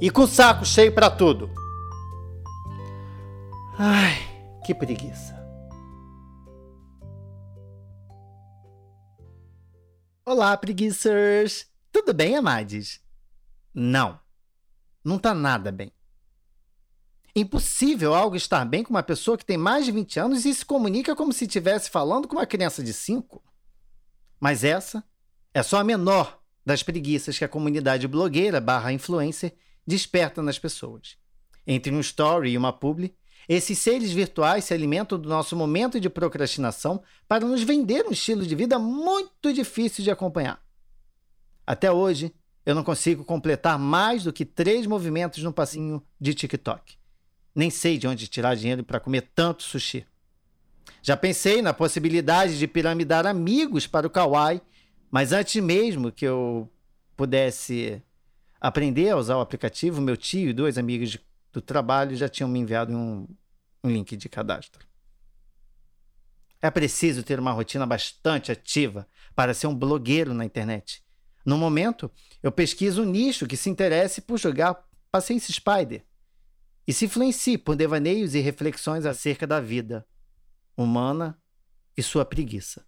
e com o saco cheio para tudo. Ai, que preguiça. Olá, preguiças! Tudo bem, amades? Não, não tá nada bem. Impossível algo estar bem com uma pessoa que tem mais de 20 anos e se comunica como se estivesse falando com uma criança de 5. Mas essa é só a menor das preguiças que a comunidade blogueira barra influencer desperta nas pessoas. Entre um story e uma publi, esses seres virtuais se alimentam do nosso momento de procrastinação para nos vender um estilo de vida muito difícil de acompanhar. Até hoje, eu não consigo completar mais do que três movimentos no passinho de TikTok. Nem sei de onde tirar dinheiro para comer tanto sushi. Já pensei na possibilidade de piramidar amigos para o Kawaii, mas antes mesmo que eu pudesse aprender a usar o aplicativo, meu tio e dois amigos de, do trabalho já tinham me enviado um, um link de cadastro. É preciso ter uma rotina bastante ativa para ser um blogueiro na internet. No momento, eu pesquiso um nicho que se interesse por jogar Paciência Spider e se influencie por devaneios e reflexões acerca da vida humana e sua preguiça.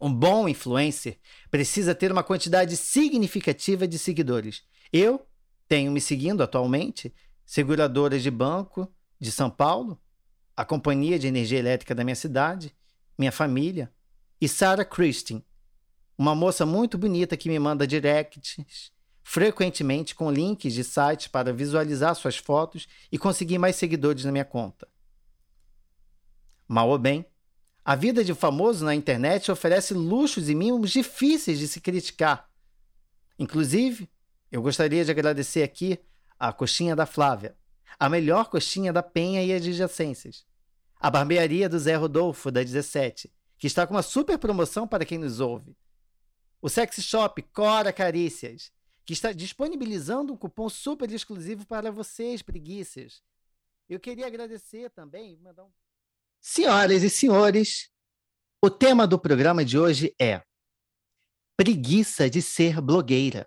Um bom influencer precisa ter uma quantidade significativa de seguidores. Eu tenho me seguindo atualmente seguradoras de banco de São Paulo, a companhia de energia elétrica da minha cidade, minha família e Sarah Christine, uma moça muito bonita que me manda directs frequentemente com links de sites para visualizar suas fotos e conseguir mais seguidores na minha conta. Mal ou bem, a vida de famoso na internet oferece luxos e mimos difíceis de se criticar. Inclusive, eu gostaria de agradecer aqui a coxinha da Flávia, a melhor coxinha da Penha e adjacências. A barbearia do Zé Rodolfo, da 17, que está com uma super promoção para quem nos ouve. O Sexy Shop Cora Carícias, que está disponibilizando um cupom super exclusivo para vocês, preguiças. Eu queria agradecer também, mandar um Senhoras e senhores, o tema do programa de hoje é preguiça de ser blogueira.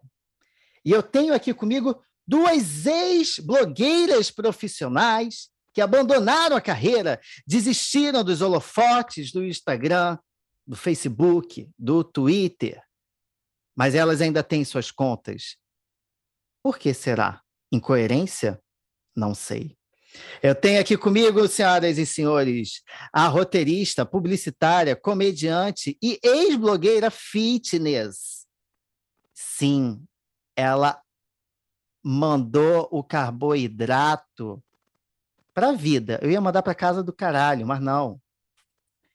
E eu tenho aqui comigo duas ex-blogueiras profissionais que abandonaram a carreira, desistiram dos holofotes do Instagram, do Facebook, do Twitter, mas elas ainda têm suas contas. Por que será? Incoerência? Não sei. Eu tenho aqui comigo, senhoras e senhores, a roteirista, publicitária, comediante e ex-blogueira fitness. Sim, ela mandou o carboidrato para a vida. Eu ia mandar para casa do caralho, mas não.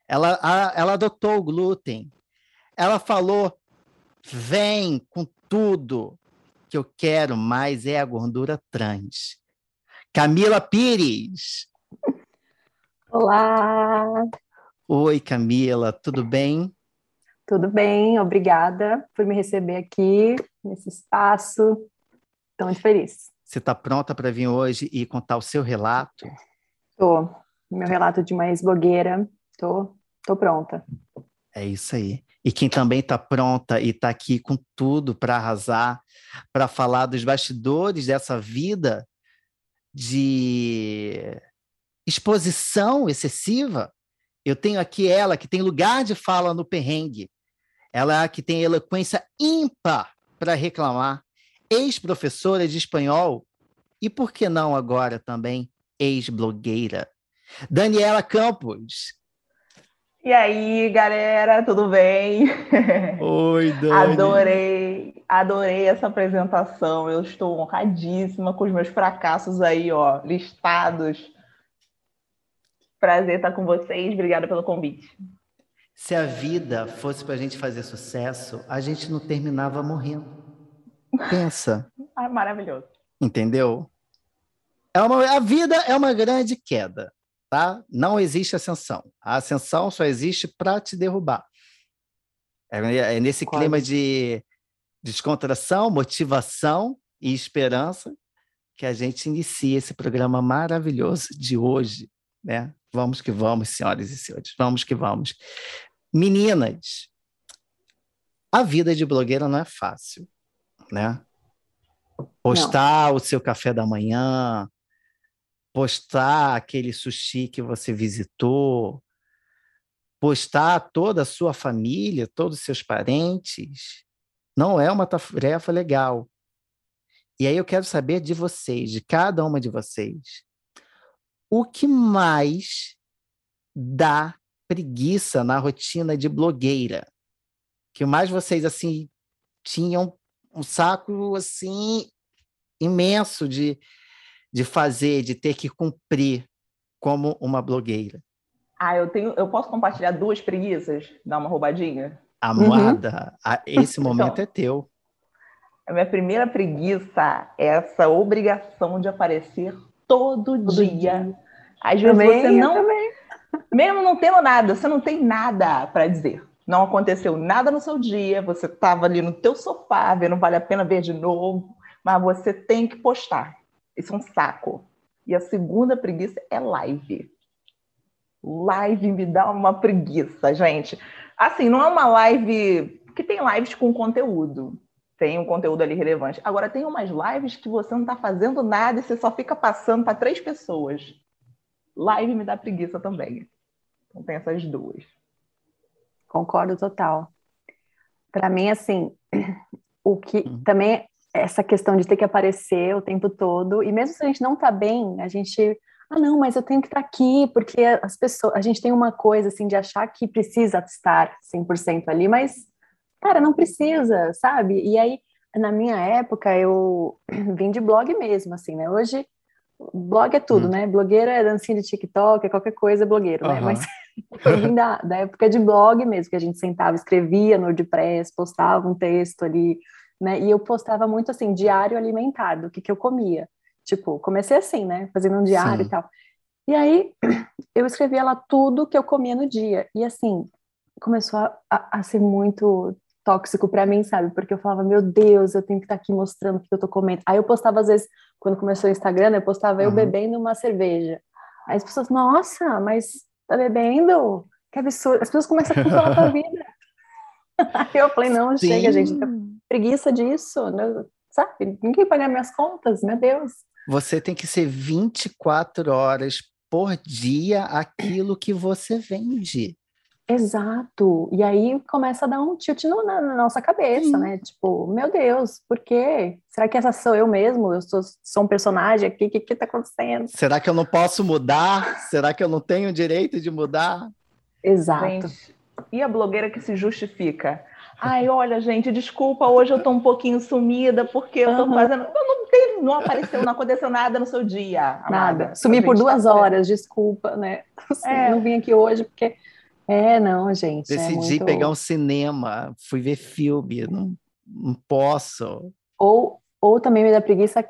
Ela, a, ela adotou o glúten. Ela falou: vem com tudo que eu quero mais é a gordura trans. Camila Pires. Olá. Oi, Camila, tudo bem? Tudo bem, obrigada por me receber aqui nesse espaço. Estou muito feliz. Você está pronta para vir hoje e contar o seu relato? Estou. Meu relato de uma ex-blogueira. Estou tô, tô pronta. É isso aí. E quem também está pronta e está aqui com tudo para arrasar, para falar dos bastidores dessa vida de exposição excessiva, eu tenho aqui ela que tem lugar de fala no perrengue. Ela é que tem eloquência ímpar para reclamar, ex-professora de espanhol e por que não agora também ex-blogueira. Daniela Campos. E aí, galera, tudo bem? Oi, Dani. Adorei Adorei essa apresentação. Eu estou honradíssima com os meus fracassos aí, ó, listados. Prazer estar com vocês. Obrigada pelo convite. Se a vida fosse para a gente fazer sucesso, a gente não terminava morrendo. Pensa. ah, maravilhoso. Entendeu? É uma, a vida é uma grande queda, tá? Não existe ascensão. A ascensão só existe para te derrubar. É, é nesse Quase. clima de descontração, motivação e esperança que a gente inicia esse programa maravilhoso de hoje, né? Vamos que vamos, senhoras e senhores, vamos que vamos. Meninas, a vida de blogueira não é fácil, né? Postar não. o seu café da manhã, postar aquele sushi que você visitou, postar toda a sua família, todos os seus parentes, não é uma tarefa legal. E aí eu quero saber de vocês, de cada uma de vocês, o que mais dá preguiça na rotina de blogueira? Que mais vocês assim tinham um saco assim imenso de, de fazer, de ter que cumprir como uma blogueira? Ah, eu tenho, eu posso compartilhar duas preguiças, dar uma roubadinha? Amada, uhum. esse momento então, é teu. A minha primeira preguiça é essa obrigação de aparecer todo, todo dia. dia. Às vezes também, você não, mesmo não tendo nada, você não tem nada para dizer. Não aconteceu nada no seu dia, você estava ali no teu sofá, vendo vale a pena ver de novo, mas você tem que postar. Isso é um saco. E a segunda preguiça é live. Live me dá uma preguiça, gente. Assim, não é uma live. que tem lives com conteúdo. Tem um conteúdo ali relevante. Agora, tem umas lives que você não está fazendo nada e você só fica passando para três pessoas. Live me dá preguiça também. Então, tem essas duas. Concordo total. Para mim, assim, o que uhum. também essa questão de ter que aparecer o tempo todo, e mesmo se a gente não tá bem, a gente ah, não, mas eu tenho que estar aqui, porque as pessoas, a gente tem uma coisa assim de achar que precisa estar 100% ali, mas cara, não precisa, sabe? E aí, na minha época, eu vim de blog mesmo, assim, né? Hoje blog é tudo, hum. né? Blogueira é dancinha de TikTok, é qualquer coisa é blogueiro, uhum. né? Mas eu vim da, da época de blog mesmo, que a gente sentava, escrevia no WordPress, postava um texto ali, né? E eu postava muito assim, diário alimentado, o que, que eu comia. Tipo, comecei assim, né? Fazendo um diário Sim. e tal. E aí, eu escrevia lá tudo que eu comia no dia. E assim, começou a, a, a ser muito tóxico para mim, sabe? Porque eu falava, meu Deus, eu tenho que estar tá aqui mostrando o que eu tô comendo. Aí eu postava, às vezes, quando começou o Instagram, eu postava uhum. eu bebendo uma cerveja. Aí as pessoas, nossa, mas tá bebendo? Que absurdo. As pessoas começam a controlar a tua vida. Aí eu falei, não, Sim. chega, gente, preguiça disso, né? sabe? Ninguém paga minhas contas, meu Deus. Você tem que ser 24 horas por dia aquilo que você vende. Exato. E aí começa a dar um tilt no, na, na, nossa cabeça, Sim. né? Tipo, meu Deus, por quê? Será que essa sou eu mesmo? Eu sou, sou um personagem aqui? O que, que tá acontecendo? Será que eu não posso mudar? Será que eu não tenho direito de mudar? Exato. Gente, e a blogueira que se justifica? Ai, olha, gente, desculpa, hoje eu tô um pouquinho sumida porque eu tô uhum. fazendo. Eu não, tem, não apareceu, não aconteceu nada no seu dia. Amada. Nada. Sumi por duas tá horas, desculpa, né? É. Não vim aqui hoje porque. É, não, gente. É Decidi é muito... pegar um cinema, fui ver filme, não, não posso. Ou, ou também me dá preguiça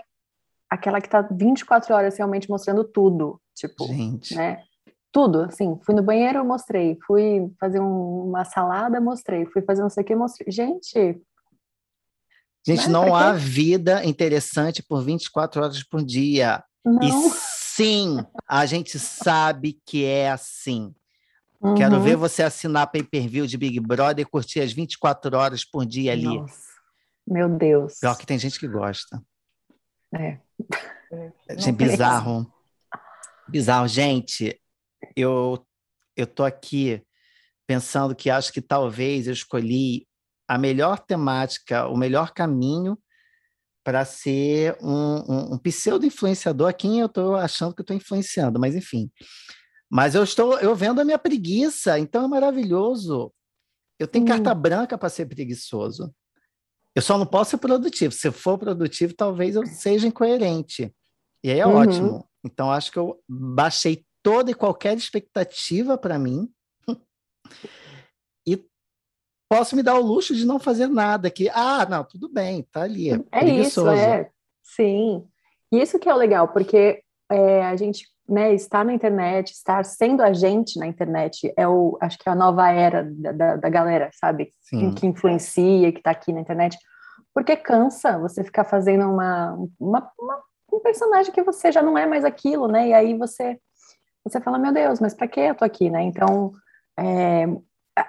aquela que tá 24 horas realmente mostrando tudo. Tipo, gente. né? Tudo, assim, fui no banheiro, mostrei, fui fazer um, uma salada, mostrei, fui fazer não sei o que, mostrei. Gente. Gente, né? não há vida interessante por 24 horas por dia. Não. E sim, a gente sabe que é assim. Uhum. Quero ver você assinar pay-per-view de Big Brother e curtir as 24 horas por dia ali. Nossa. Meu Deus. Pior que tem gente que gosta. É. é bizarro. Bizarro. Gente, eu eu tô aqui pensando que acho que talvez eu escolhi a melhor temática, o melhor caminho para ser um, um, um pseudo-influenciador a quem eu estou achando que eu estou influenciando, mas enfim. Mas eu estou eu vendo a minha preguiça, então é maravilhoso. Eu tenho hum. carta branca para ser preguiçoso. Eu só não posso ser produtivo. Se eu for produtivo, talvez eu seja incoerente. E aí é uhum. ótimo. Então acho que eu baixei toda e qualquer expectativa para mim e posso me dar o luxo de não fazer nada que ah não tudo bem tá ali é, é isso é sim isso que é o legal porque é, a gente né, estar na internet, estar sendo a gente na internet, é o, acho que é a nova era da, da, da galera, sabe? Que, que, influencia, que está aqui na internet. Porque cansa você ficar fazendo uma, uma, uma, um personagem que você já não é mais aquilo, né? E aí você, você fala, meu Deus, mas para que eu tô aqui, né? Então, é,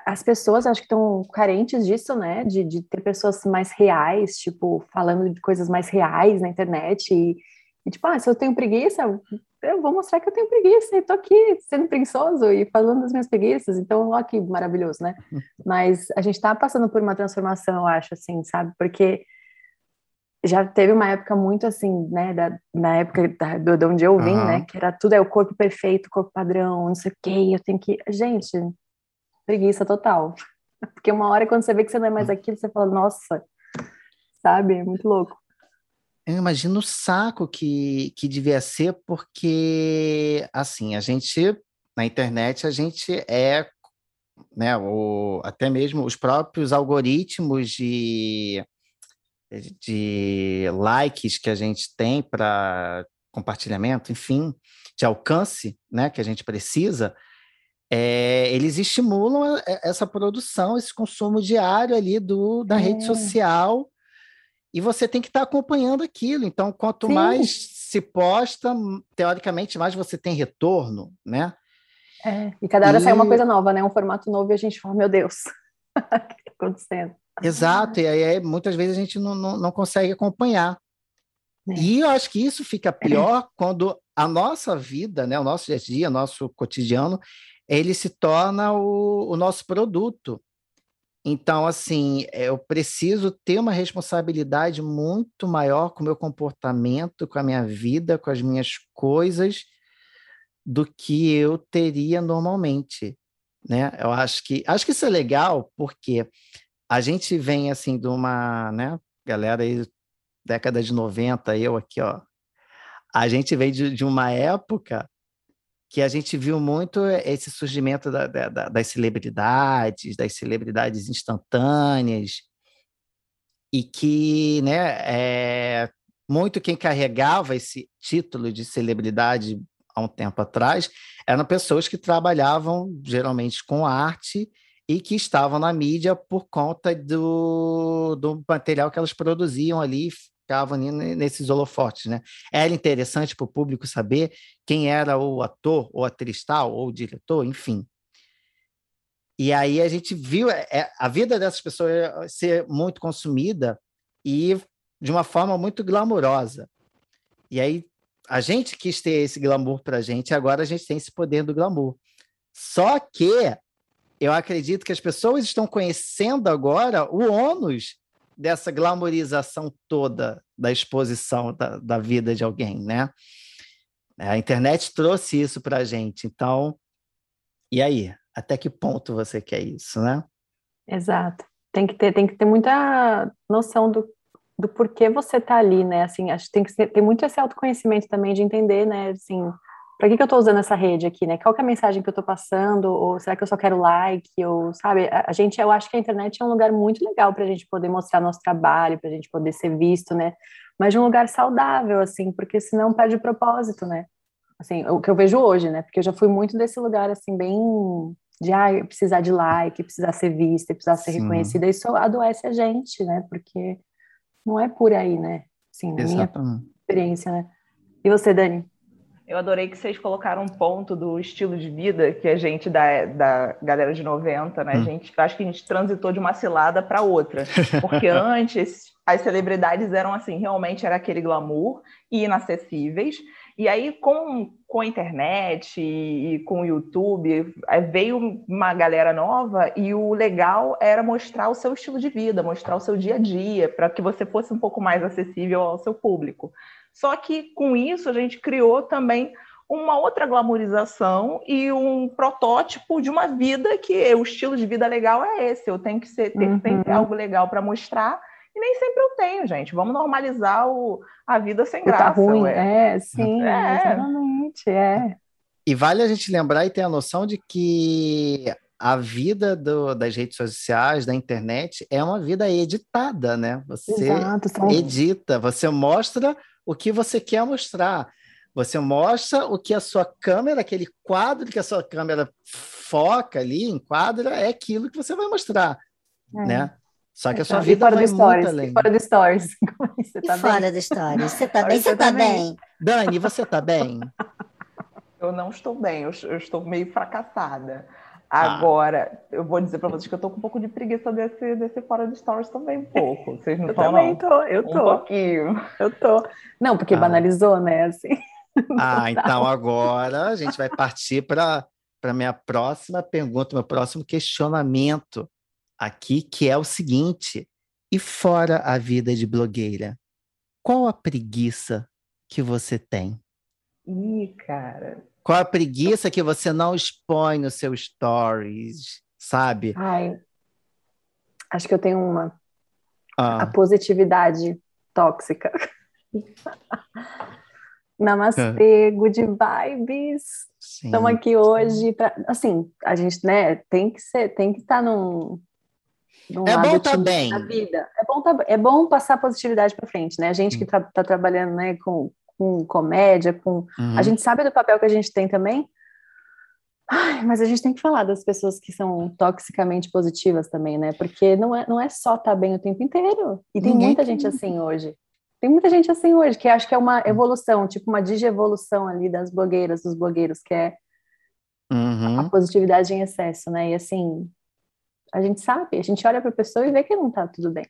as pessoas acho que estão carentes disso, né? De, de ter pessoas mais reais, tipo, falando de coisas mais reais na internet e, e tipo, ah, se eu tenho preguiça, eu vou mostrar que eu tenho preguiça e tô aqui sendo preguiçoso e falando das minhas preguiças, então, ó que maravilhoso, né? Mas a gente tá passando por uma transformação, eu acho, assim, sabe? Porque já teve uma época muito assim, né, da, na época da, do, de onde eu vim, uhum. né, que era tudo é o corpo perfeito, corpo padrão, não sei o quê, eu tenho que... Gente, preguiça total. Porque uma hora quando você vê que você não é mais aquilo, você fala, nossa, sabe? É muito louco. Eu imagino o saco que, que devia ser, porque, assim, a gente, na internet, a gente é, né, o, até mesmo os próprios algoritmos de, de likes que a gente tem para compartilhamento, enfim, de alcance, né, que a gente precisa, é, eles estimulam essa produção, esse consumo diário ali do, da é. rede social e você tem que estar tá acompanhando aquilo. Então, quanto Sim. mais se posta, teoricamente, mais você tem retorno, né? É, e cada hora e... sai uma coisa nova, né? Um formato novo e a gente fala, meu Deus, o que está acontecendo? Exato, e aí muitas vezes a gente não, não, não consegue acompanhar. É. E eu acho que isso fica pior quando a nossa vida, né, o nosso dia a dia, nosso cotidiano, ele se torna o, o nosso produto. Então, assim, eu preciso ter uma responsabilidade muito maior com o meu comportamento, com a minha vida, com as minhas coisas, do que eu teria normalmente, né? Eu acho que acho que isso é legal porque a gente vem assim de uma, né, galera aí década de 90, eu aqui, ó. A gente vem de, de uma época que a gente viu muito esse surgimento da, da, das celebridades, das celebridades instantâneas, e que né, é, muito quem carregava esse título de celebridade há um tempo atrás eram pessoas que trabalhavam geralmente com arte e que estavam na mídia por conta do, do material que elas produziam ali, ficavam nesses holofotes, né? Era interessante para o público saber quem era o ator, ou atriz tal, ou o diretor, enfim. E aí a gente viu é, é, a vida dessas pessoas ser muito consumida e de uma forma muito glamurosa. E aí a gente quis ter esse glamour para a gente, agora a gente tem esse poder do glamour. Só que eu acredito que as pessoas estão conhecendo agora o ônus dessa glamorização toda da exposição da, da vida de alguém, né? A internet trouxe isso para a gente. Então, e aí? Até que ponto você quer isso, né? Exato. Tem que ter, tem que ter muita noção do, do porquê você está ali, né? Assim, acho que tem que ter muito esse autoconhecimento também de entender, né? Assim, para que, que eu estou usando essa rede aqui, né? Qual é a mensagem que eu estou passando? Ou será que eu só quero like? Ou, sabe, a, gente, eu acho que a internet é um lugar muito legal para a gente poder mostrar nosso trabalho, para a gente poder ser visto, né? Mas de um lugar saudável, assim, porque senão perde o propósito, né? Assim, o que eu vejo hoje, né? Porque eu já fui muito desse lugar, assim, bem de ah, precisar de like, precisar ser vista, precisar ser Sim. reconhecida. Isso adoece a gente, né? Porque não é por aí, né? Assim, na minha experiência, né? E você, Dani? Eu adorei que vocês colocaram um ponto do estilo de vida que a gente da, da galera de 90, né? Hum. A gente acho que a gente transitou de uma cilada para outra. Porque antes as celebridades eram assim, realmente era aquele glamour e inacessíveis. E aí, com, com a internet e, e com o YouTube, veio uma galera nova e o legal era mostrar o seu estilo de vida, mostrar o seu dia a dia, para que você fosse um pouco mais acessível ao seu público. Só que com isso a gente criou também uma outra glamorização e um protótipo de uma vida que o estilo de vida legal é esse. Eu tenho que ser, ter uhum. sempre algo legal para mostrar e nem sempre eu tenho, gente. Vamos normalizar o, a vida sem tá graça. Tá ruim, é, é sim, é. exatamente, é. E vale a gente lembrar e ter a noção de que a vida do, das redes sociais, da internet, é uma vida editada, né? Você Exato, edita, você mostra o que você quer mostrar. Você mostra o que a sua câmera, aquele quadro que a sua câmera foca ali, enquadra, é aquilo que você vai mostrar, é. né? Só que a sua vida vai muito além. Fora do stories. Você tá e bem? fora do stories. Você tá bem? Você tá bem? Dani, você tá bem? Eu não estou bem, eu, eu estou meio fracassada. Ah. Agora, eu vou dizer para vocês que eu tô com um pouco de preguiça desse, desse fora de stories também, um pouco. Vocês não estão, Eu também tô, eu tô. Um pouquinho. Eu tô. Não, porque ah. banalizou, né, assim. Ah, então agora a gente vai partir para a minha próxima pergunta, meu próximo questionamento aqui, que é o seguinte: e fora a vida de blogueira, qual a preguiça que você tem? Ih, cara, qual a preguiça que você não expõe nos seus stories, sabe? Ai, acho que eu tenho uma. Ah. A positividade tóxica. Namastê, good vibes. Estamos aqui hoje para, assim, a gente, né, tem que ser, tem que estar tá num, num é bom estar tá bem. Na vida. É bom, tá, é bom passar positividade para frente, né? A gente que está tá trabalhando, né, com com comédia, com. Uhum. A gente sabe do papel que a gente tem também. Ai, mas a gente tem que falar das pessoas que são toxicamente positivas também, né? Porque não é, não é só estar tá bem o tempo inteiro. E tem Ninguém muita gente assim hoje. Tem muita gente assim hoje, que acho que é uma evolução, tipo uma digievolução ali das blogueiras, dos blogueiros, que é uhum. a positividade em excesso, né? E assim, a gente sabe, a gente olha para a pessoa e vê que não tá tudo bem.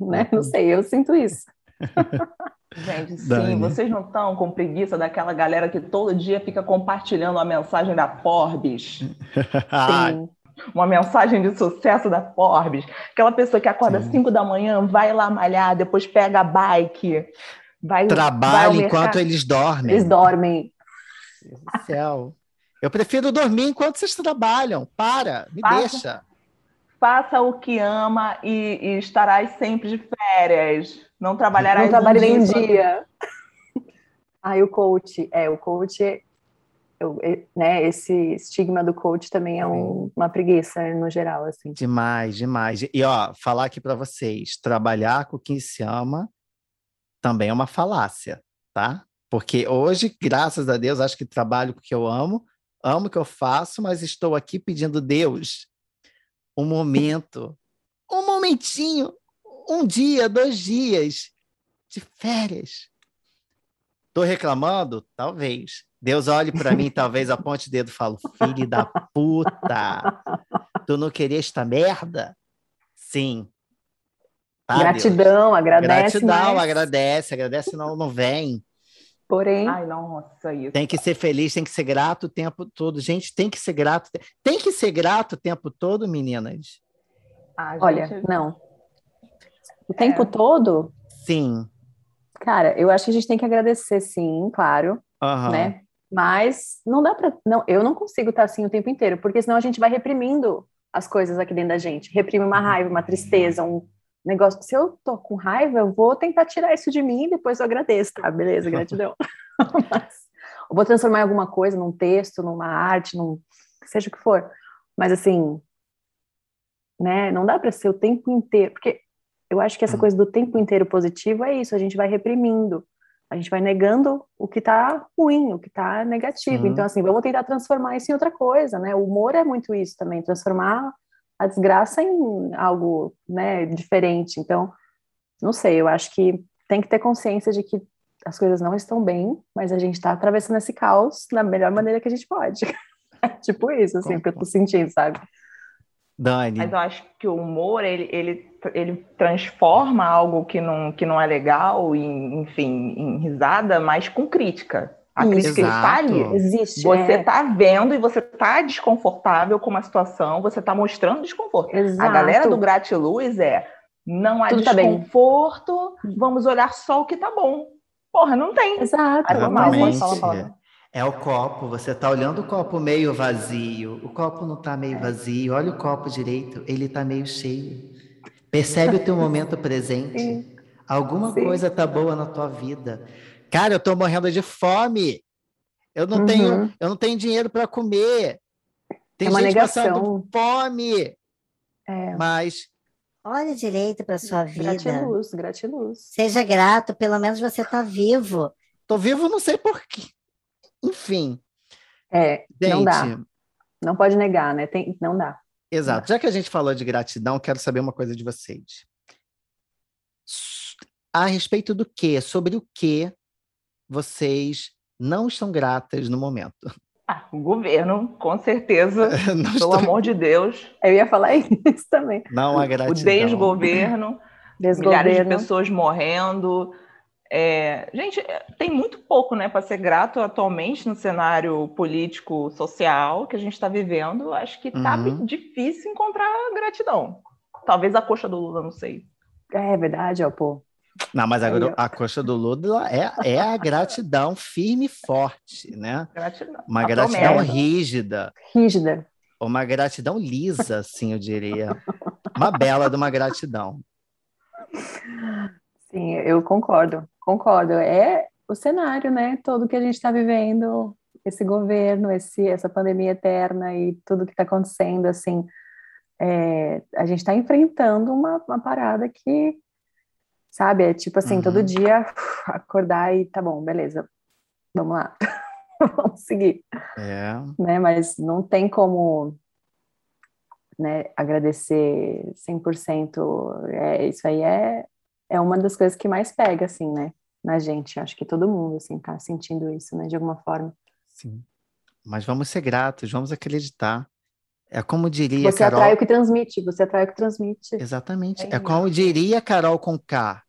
Né? Não sei, eu sinto isso. Gente, sim, Dani. vocês não estão com preguiça daquela galera que todo dia fica compartilhando a mensagem da Forbes? sim. Uma mensagem de sucesso da Forbes. Aquela pessoa que acorda às 5 da manhã, vai lá malhar, depois pega a bike, vai. Trabalha enquanto eles dormem. Eles dormem. Meu Deus do céu. Eu prefiro dormir enquanto vocês trabalham. Para, me Faça. deixa faça o que ama e, e, estarás sempre de férias. Não trabalharás Não trabalhe nem um dia. Aí o coach, é, o coach, eu, né, esse estigma do coach também é um, uma preguiça no geral, assim. Demais, demais. E ó, falar aqui para vocês, trabalhar com quem se ama também é uma falácia, tá? Porque hoje, graças a Deus, acho que trabalho com o que eu amo, amo o que eu faço, mas estou aqui pedindo Deus um momento, um momentinho um dia, dois dias de férias. Tô reclamando? Talvez. Deus olhe para mim, talvez aponte o dedo e fale: Filho da puta, tu não queria esta merda? Sim. Tá, Gratidão, Deus. agradece. Gratidão, mas... agradece, agradece, não, não vem. Porém. Ai, nossa, isso. Tem que ser feliz, tem que ser grato o tempo todo. Gente, tem que ser grato. Tem que ser grato o tempo todo, meninas. Ah, Olha, não. O tempo é. todo? Sim. Cara, eu acho que a gente tem que agradecer, sim, claro, uhum. né? Mas não dá para, não, eu não consigo estar assim o tempo inteiro, porque senão a gente vai reprimindo as coisas aqui dentro da gente. Reprime uma raiva, uma tristeza, um negócio. Se eu tô com raiva, eu vou tentar tirar isso de mim e depois eu agradeço, tá? Beleza, gratidão. Mas, eu vou transformar em alguma coisa, num texto, numa arte, num seja o que for. Mas assim, né? Não dá para ser o tempo inteiro, porque eu acho que essa hum. coisa do tempo inteiro positivo é isso, a gente vai reprimindo, a gente vai negando o que está ruim, o que está negativo. Então, assim, vamos tentar transformar isso em outra coisa, né? O humor é muito isso também, transformar a desgraça em algo, né, diferente. Então, não sei, eu acho que tem que ter consciência de que as coisas não estão bem, mas a gente está atravessando esse caos da melhor maneira que a gente pode. tipo isso, assim, que eu tô sentindo, sabe? Dani. Mas eu acho que o humor, ele, ele, ele transforma algo que não, que não é legal, em, enfim, em risada, mas com crítica. A crítica está ali. Existe. Você está é. vendo e você está desconfortável com uma situação, você está mostrando desconforto. Exato. A galera do Gratiluz é não há Tudo tá desconforto, tá vamos olhar só o que tá bom. Porra, não tem. Exato. Exatamente. É o copo, você está olhando o copo meio vazio. O copo não está meio vazio. Olha o copo direito, ele está meio cheio. Percebe o teu momento presente. Sim. Alguma Sim. coisa tá boa na tua vida. Cara, eu estou morrendo de fome. Eu não uhum. tenho, eu não tenho dinheiro para comer. Tem é uma gente negação. passando fome. É. Mas olha direito para sua vida. Gratiluz, gratiluz. Seja grato, pelo menos você está vivo. Tô vivo, não sei porquê. Enfim. É, gente, não dá. Não pode negar, né? Tem, não dá. Exato. Já que a gente falou de gratidão, quero saber uma coisa de vocês. A respeito do que, sobre o que vocês não estão gratas no momento? Ah, o governo, com certeza. Pelo estou... amor de Deus. Eu ia falar isso também. Não há gratidão. O desgoverno, desgoverno. milhares de pessoas morrendo. É... Gente, tem muito pouco né, para ser grato atualmente no cenário político, social que a gente está vivendo. Acho que está uhum. difícil encontrar gratidão. Talvez a coxa do Lula, não sei. É verdade, ó, pô. Não, mas a, a coxa do Lula é, é a gratidão firme e forte, né? Gratidão. Uma gratidão rígida. Rígida. Uma gratidão lisa, assim, eu diria. Uma bela de uma gratidão. Sim, eu concordo, concordo. É o cenário, né? Todo que a gente está vivendo, esse governo, esse, essa pandemia eterna e tudo que está acontecendo, assim, é, a gente está enfrentando uma, uma parada que sabe? É tipo assim, uhum. todo dia acordar e tá bom, beleza, vamos lá, vamos seguir. É. Né? Mas não tem como né, agradecer 100%, é, isso aí é, é uma das coisas que mais pega, assim, né, na gente, acho que todo mundo, assim, tá sentindo isso, né, de alguma forma. Sim, mas vamos ser gratos, vamos acreditar. É como diria Você Carol... atrai o que transmite, você atrai o que transmite. Exatamente. É, é como diria Carol com K.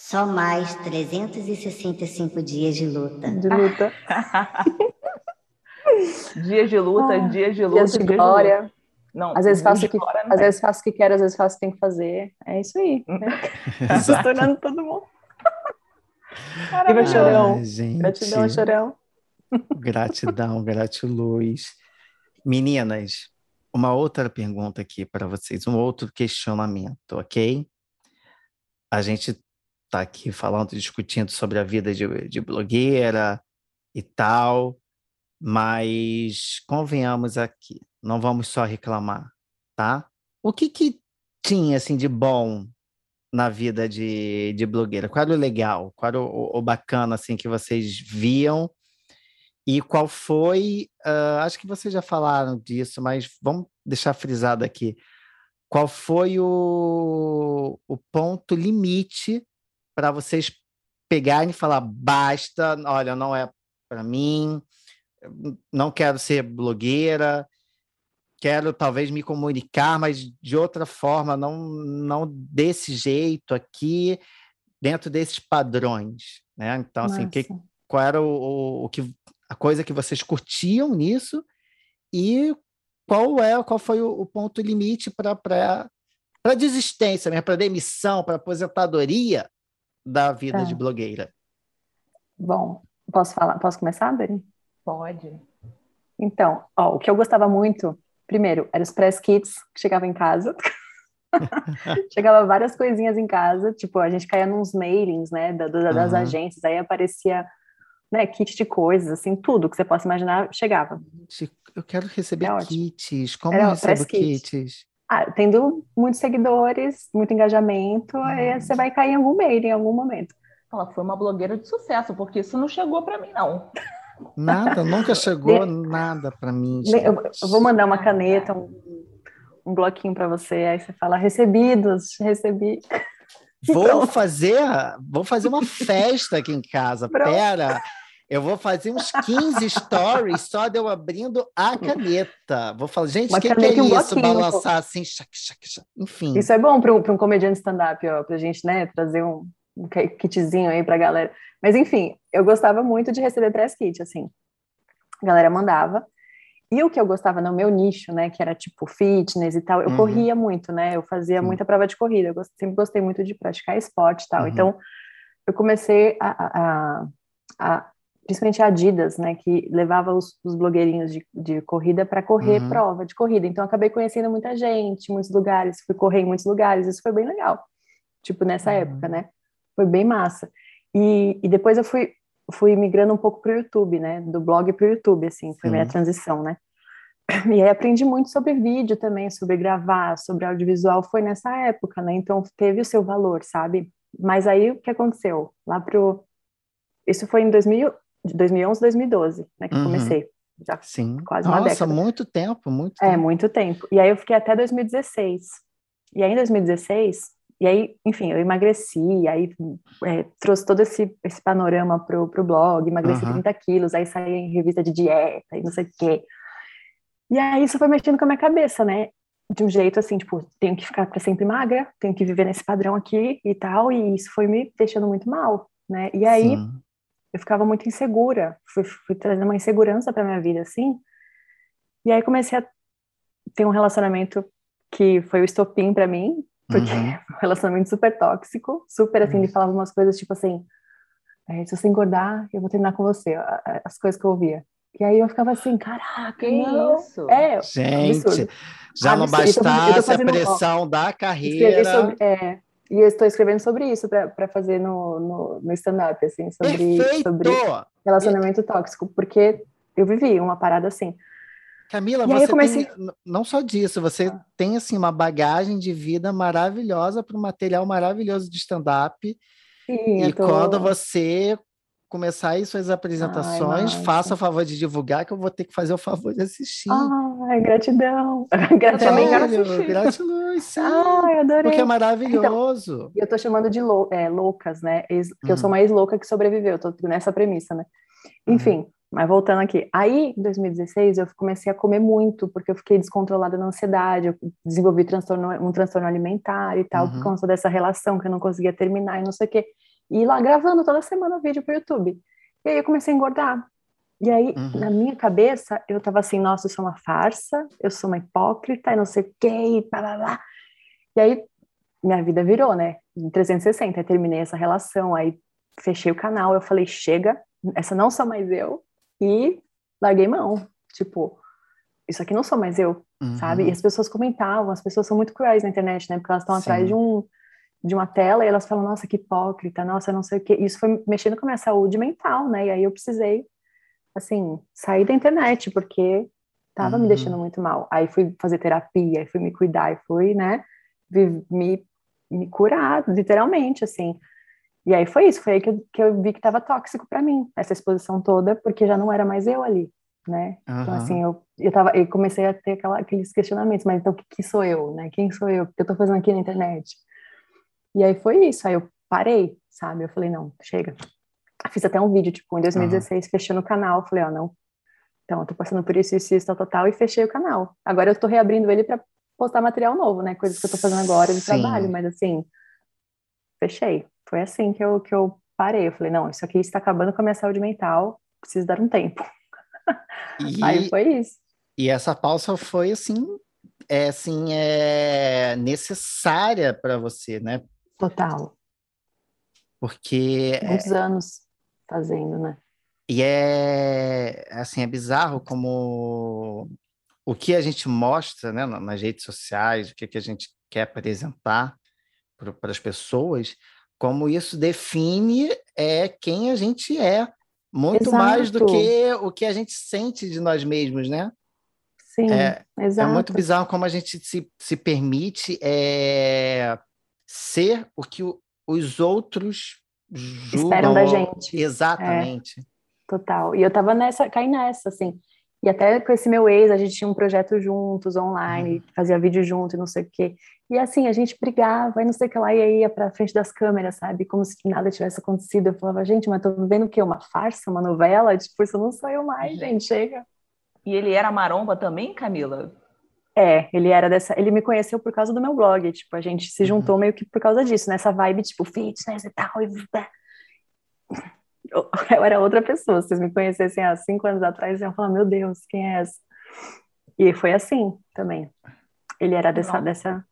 Só mais 365 dias de luta. De luta. dias de luta, ah, dias de luta. Dias de glória. De não, às vezes faço o que, às vezes faço o que quero, às vezes faço o que tem que fazer. É isso aí. Né? Estou tornando todo mundo. Chorão. Gente. Gratidão, chorão. Gratidão, gratiluz. Meninas, uma outra pergunta aqui para vocês, um outro questionamento, ok? A gente tá aqui falando, discutindo sobre a vida de, de blogueira e tal, mas convenhamos aqui, não vamos só reclamar, tá? O que que tinha, assim, de bom na vida de, de blogueira? Qual era o legal? Qual era o, o bacana, assim, que vocês viam? E qual foi, uh, acho que vocês já falaram disso, mas vamos deixar frisado aqui. Qual foi o, o ponto limite para vocês pegarem e falar basta, olha, não é para mim, não quero ser blogueira, quero talvez me comunicar, mas de outra forma, não, não desse jeito aqui, dentro desses padrões, né? Então, assim, que, qual era o, o, o, que a coisa que vocês curtiam nisso e qual é qual foi o, o ponto limite para para desistência, para demissão, para aposentadoria da vida é. de blogueira? Bom, posso falar? Posso começar, Dani? Pode. Então, ó, o que eu gostava muito, primeiro, eram os press kits que chegavam em casa. Chegava várias coisinhas em casa, tipo, a gente caía nos mailings, né, das, das uhum. agências, aí aparecia, né, kit de coisas, assim, tudo que você possa imaginar chegava. Eu quero receber é kits, como Era eu recebo kits? Ah, tendo muitos seguidores, muito engajamento, hum. aí você vai cair em algum meio, em algum momento. Ela foi uma blogueira de sucesso, porque isso não chegou para mim, não. Nada, nunca chegou de... nada para mim. Eu, eu, vou mandar uma caneta, um, um bloquinho para você, aí você fala recebidos, recebi. Vou fazer, vou fazer uma festa aqui em casa. Pronto. Pera, eu vou fazer uns 15 stories só de eu abrindo a caneta. Vou falar, gente, o que, que, é um isso? Balançar assim, enfim. Isso é bom para um, um comediante stand-up, para a gente né, trazer um, um kitzinho aí para a galera. Mas, enfim, eu gostava muito de receber press kit, assim. A galera mandava. E o que eu gostava no meu nicho, né, que era tipo fitness e tal, eu uhum. corria muito, né? Eu fazia muita prova de corrida. Eu sempre gostei muito de praticar esporte e tal. Uhum. Então, eu comecei a, a, a principalmente a Adidas, né, que levava os, os blogueirinhos de, de corrida para correr uhum. prova de corrida. Então, acabei conhecendo muita gente, muitos lugares, fui correr em muitos lugares, isso foi bem legal, tipo, nessa uhum. época, né? Foi bem massa. E, e depois eu fui, fui migrando um pouco para o YouTube, né, do blog para o YouTube, assim, foi minha transição, né? E aí aprendi muito sobre vídeo também, sobre gravar, sobre audiovisual, foi nessa época, né? Então, teve o seu valor, sabe? Mas aí, o que aconteceu? Lá pro Isso foi em 2000, 2011, 2012, né, que uhum. comecei. Já Sim. quase uma Nossa, década. muito tempo, muito é, tempo. É, muito tempo. E aí eu fiquei até 2016. E aí em 2016, e aí, enfim, eu emagreci, aí é, trouxe todo esse, esse panorama pro, pro blog, emagreci uhum. 30 quilos, aí saí em revista de dieta e não sei o quê. E aí isso foi mexendo com a minha cabeça, né? De um jeito assim, tipo, tenho que ficar para sempre magra, tenho que viver nesse padrão aqui e tal, e isso foi me deixando muito mal, né? E aí Sim. Eu ficava muito insegura, fui, fui trazendo uma insegurança para minha vida, assim. E aí comecei a ter um relacionamento que foi o estopim para mim, porque uhum. um relacionamento super tóxico, super assim, ele falava umas coisas tipo assim, é, se você engordar, eu vou terminar com você, as coisas que eu ouvia. E aí eu ficava assim, caraca, que não. isso? É, Gente, absurdo. já não bastasse a pressão ó, da carreira. Sobre, é, e eu estou escrevendo sobre isso para fazer no, no, no stand-up, assim, sobre, sobre relacionamento tóxico, porque eu vivi uma parada assim. Camila, você comecei... tem, não só disso, você ah. tem assim uma bagagem de vida maravilhosa para um material maravilhoso de stand-up. E tô... quando você começar aí suas apresentações, Ai, faça o favor de divulgar, que eu vou ter que fazer o favor de assistir. Ai, gratidão. Gratidão. Gratiluz. Ai, adorei. Porque é maravilhoso. Então, eu tô chamando de lou é, loucas, né? Que hum. eu sou mais louca que sobreviveu, eu tô nessa premissa, né? Enfim, hum. Mas voltando aqui, aí em 2016 eu comecei a comer muito, porque eu fiquei descontrolada na ansiedade, eu desenvolvi transtorno, um transtorno alimentar e tal, uhum. por conta dessa relação que eu não conseguia terminar e não sei o quê. E lá gravando toda semana vídeo pro YouTube. E aí eu comecei a engordar. E aí, uhum. na minha cabeça, eu tava assim, nossa, eu sou uma farsa, eu sou uma hipócrita, e não sei o quê, e blá, blá, blá. E aí, minha vida virou, né? Em 360, aí terminei essa relação, aí fechei o canal, eu falei, chega, essa não sou mais eu, e larguei mão. Tipo, isso aqui não sou mais eu, uhum. sabe? E as pessoas comentavam, as pessoas são muito cruéis na internet, né? Porque elas estão atrás de um de uma tela e elas falam, nossa, que hipócrita, nossa, não sei o quê. Isso foi mexendo com a minha saúde mental, né? E aí eu precisei, assim, sair da internet, porque tava uhum. me deixando muito mal. Aí fui fazer terapia, fui me cuidar, e fui, né, me, me curar, literalmente, assim. E aí foi isso, foi aí que eu, que eu vi que tava tóxico para mim, essa exposição toda, porque já não era mais eu ali, né? Uhum. Então, assim, eu, eu, tava, eu comecei a ter aquela, aqueles questionamentos, mas então, que, que sou eu, né? Quem sou eu? O que eu tô fazendo aqui na internet? E aí foi isso, aí eu parei, sabe? Eu falei, não, chega. Fiz até um vídeo, tipo, em 2016, uhum. fechando o canal, falei, ó, oh, não, então, eu tô passando por isso, isso, isso, tal, total, e fechei o canal. Agora eu tô reabrindo ele para postar material novo, né? Coisas que eu tô fazendo agora de Sim. trabalho, mas assim, fechei. Foi assim que eu, que eu parei. Eu falei, não, isso aqui está acabando com a minha saúde mental, preciso dar um tempo. E, Aí foi isso. E essa pausa foi assim, é assim, é necessária para você, né? Total. Porque. É Muitos é... anos fazendo, né? E é assim, é bizarro como o que a gente mostra né, nas redes sociais, o que, que a gente quer apresentar para as pessoas, como isso define é quem a gente é, muito Exato. mais do que o que a gente sente de nós mesmos, né? Sim, é. É muito bizarro como a gente se, se permite é, ser o que o, os outros julgam. Esperam da gente. Exatamente. É, total. E eu tava nessa, caí nessa, assim. E até com esse meu ex, a gente tinha um projeto juntos, online, uhum. fazia vídeo junto e não sei o quê. E assim, a gente brigava e não sei o que lá, e aí ia pra frente das câmeras, sabe? Como se nada tivesse acontecido. Eu falava, gente, mas tô vendo o quê? Uma farsa, uma novela? Tipo, isso não sou eu mais, gente, chega. E ele era maromba também, Camila? É, ele era dessa. Ele me conheceu por causa do meu blog. Tipo, a gente se juntou uhum. meio que por causa disso, nessa vibe, tipo, fitness e tal. E... Eu, eu era outra pessoa. Se vocês me conhecessem há cinco anos atrás, iam falar, meu Deus, quem é essa? E foi assim também. Ele era dessa, dessa,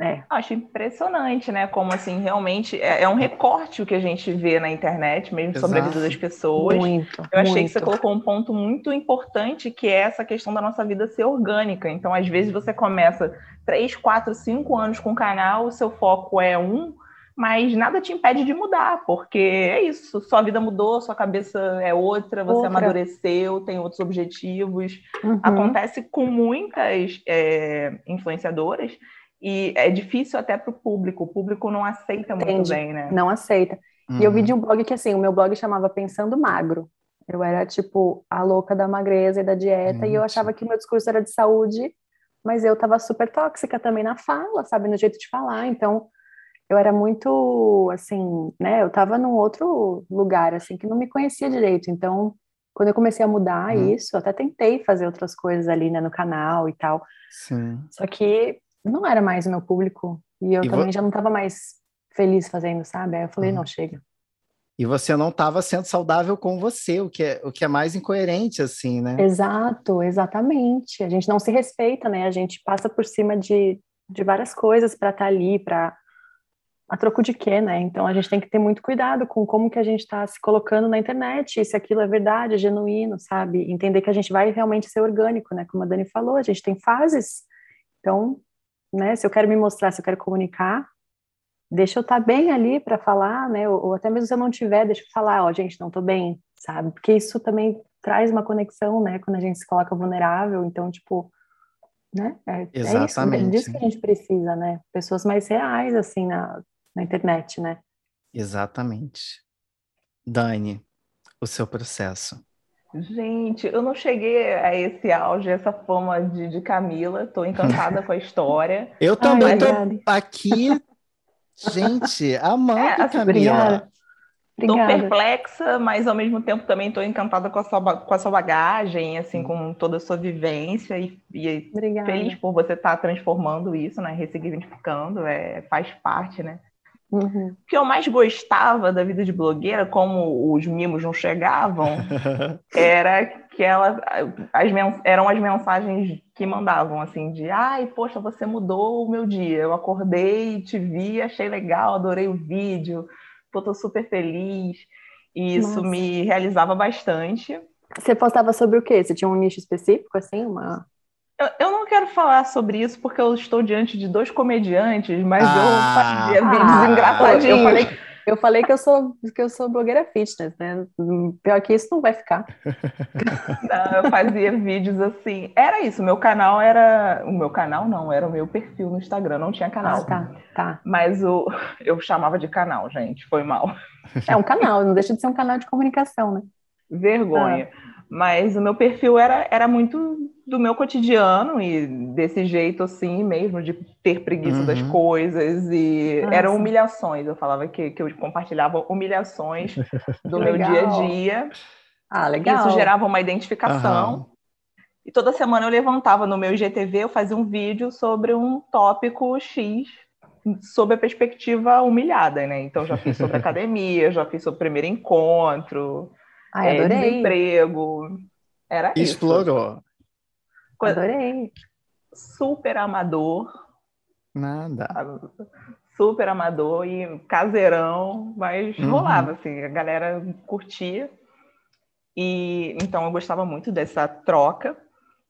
é. Acho impressionante, né? Como assim, realmente é, é, um recorte o que a gente vê na internet, mesmo Exato. sobre a vida das pessoas. Muito. Eu achei muito. que você colocou um ponto muito importante, que é essa questão da nossa vida ser orgânica. Então, às vezes, você começa três, quatro, cinco anos com o canal, o seu foco é um, mas nada te impede de mudar, porque é isso, sua vida mudou, sua cabeça é outra, você outra. amadureceu, tem outros objetivos. Uhum. Acontece com muitas é, influenciadoras e é difícil até para o público, o público não aceita muito bem, né? Não aceita. Uhum. E eu vi de um blog que, assim, o meu blog chamava Pensando Magro. Eu era, tipo, a louca da magreza e da dieta, Gente. e eu achava que o meu discurso era de saúde, mas eu tava super tóxica também na fala, sabe, no jeito de falar. Então, eu era muito, assim, né, eu tava num outro lugar, assim, que não me conhecia direito. Então, quando eu comecei a mudar hum. isso, eu até tentei fazer outras coisas ali, né, no canal e tal. Sim. Só que não era mais o meu público, e eu e também já não tava mais feliz fazendo, sabe? Aí eu falei, hum. não, chega. E você não estava sendo saudável com você, o que, é, o que é mais incoerente, assim, né? Exato, exatamente. A gente não se respeita, né? A gente passa por cima de, de várias coisas para estar tá ali, para a troco de quê, né? Então a gente tem que ter muito cuidado com como que a gente está se colocando na internet, se aquilo é verdade, é genuíno, sabe? Entender que a gente vai realmente ser orgânico, né? Como a Dani falou, a gente tem fases. Então, né? Se eu quero me mostrar, se eu quero comunicar, deixa eu estar tá bem ali para falar, né? Ou, ou, até mesmo se eu não tiver, deixa eu falar, ó, gente, não estou bem, sabe? Porque isso também traz uma conexão, né? Quando a gente se coloca vulnerável, então, tipo, né? É, Exatamente. É isso, é disso que a gente precisa, né? Pessoas mais reais, assim, na, na internet, né? Exatamente. Dani, o seu processo. Gente, eu não cheguei a esse auge, essa fama de, de Camila. Estou encantada com a história. Eu também estou aqui Gente, amando é, assim, Camila. Estou perplexa, mas ao mesmo tempo também estou encantada com a, sua, com a sua bagagem, assim, com toda a sua vivência e, e feliz por você estar tá transformando isso, né? Ressignificando, é, faz parte, né? Uhum. O que eu mais gostava da vida de blogueira, como os mimos não chegavam, era que ela, as, eram as mensagens que mandavam, assim, de ai, poxa, você mudou o meu dia. Eu acordei, te vi, achei legal, adorei o vídeo, pô, tô super feliz. E isso Nossa. me realizava bastante. Você postava sobre o quê? Você tinha um nicho específico, assim? Uma... Eu, eu não quero falar sobre isso porque eu estou diante de dois comediantes, mas ah, eu fazia vídeos ah, engraçadinhos. Eu falei, eu falei que eu sou que eu sou blogueira fitness, né? Pior que isso não vai ficar. Não, eu fazia vídeos assim. Era isso, meu canal era. O meu canal não, era o meu perfil no Instagram, não tinha canal. Ah, tá, tá. Mas o... eu chamava de canal, gente, foi mal. É um canal, não deixa de ser um canal de comunicação, né? Vergonha. Ah. Mas o meu perfil era, era muito do meu cotidiano e desse jeito assim mesmo, de ter preguiça uhum. das coisas e ah, eram sim. humilhações. Eu falava que, que eu compartilhava humilhações do meu dia a dia. Ah, legal. Isso gerava uma identificação. Uhum. E toda semana eu levantava no meu IGTV, eu fazia um vídeo sobre um tópico X, sob a perspectiva humilhada, né? Então já fiz sobre academia, já fiz sobre primeiro encontro, Ai, é, desemprego. Era Explorou. isso. Adorei. Super amador. Nada. Super amador e caseirão, mas uhum. rolava, assim, a galera curtia. E então eu gostava muito dessa troca.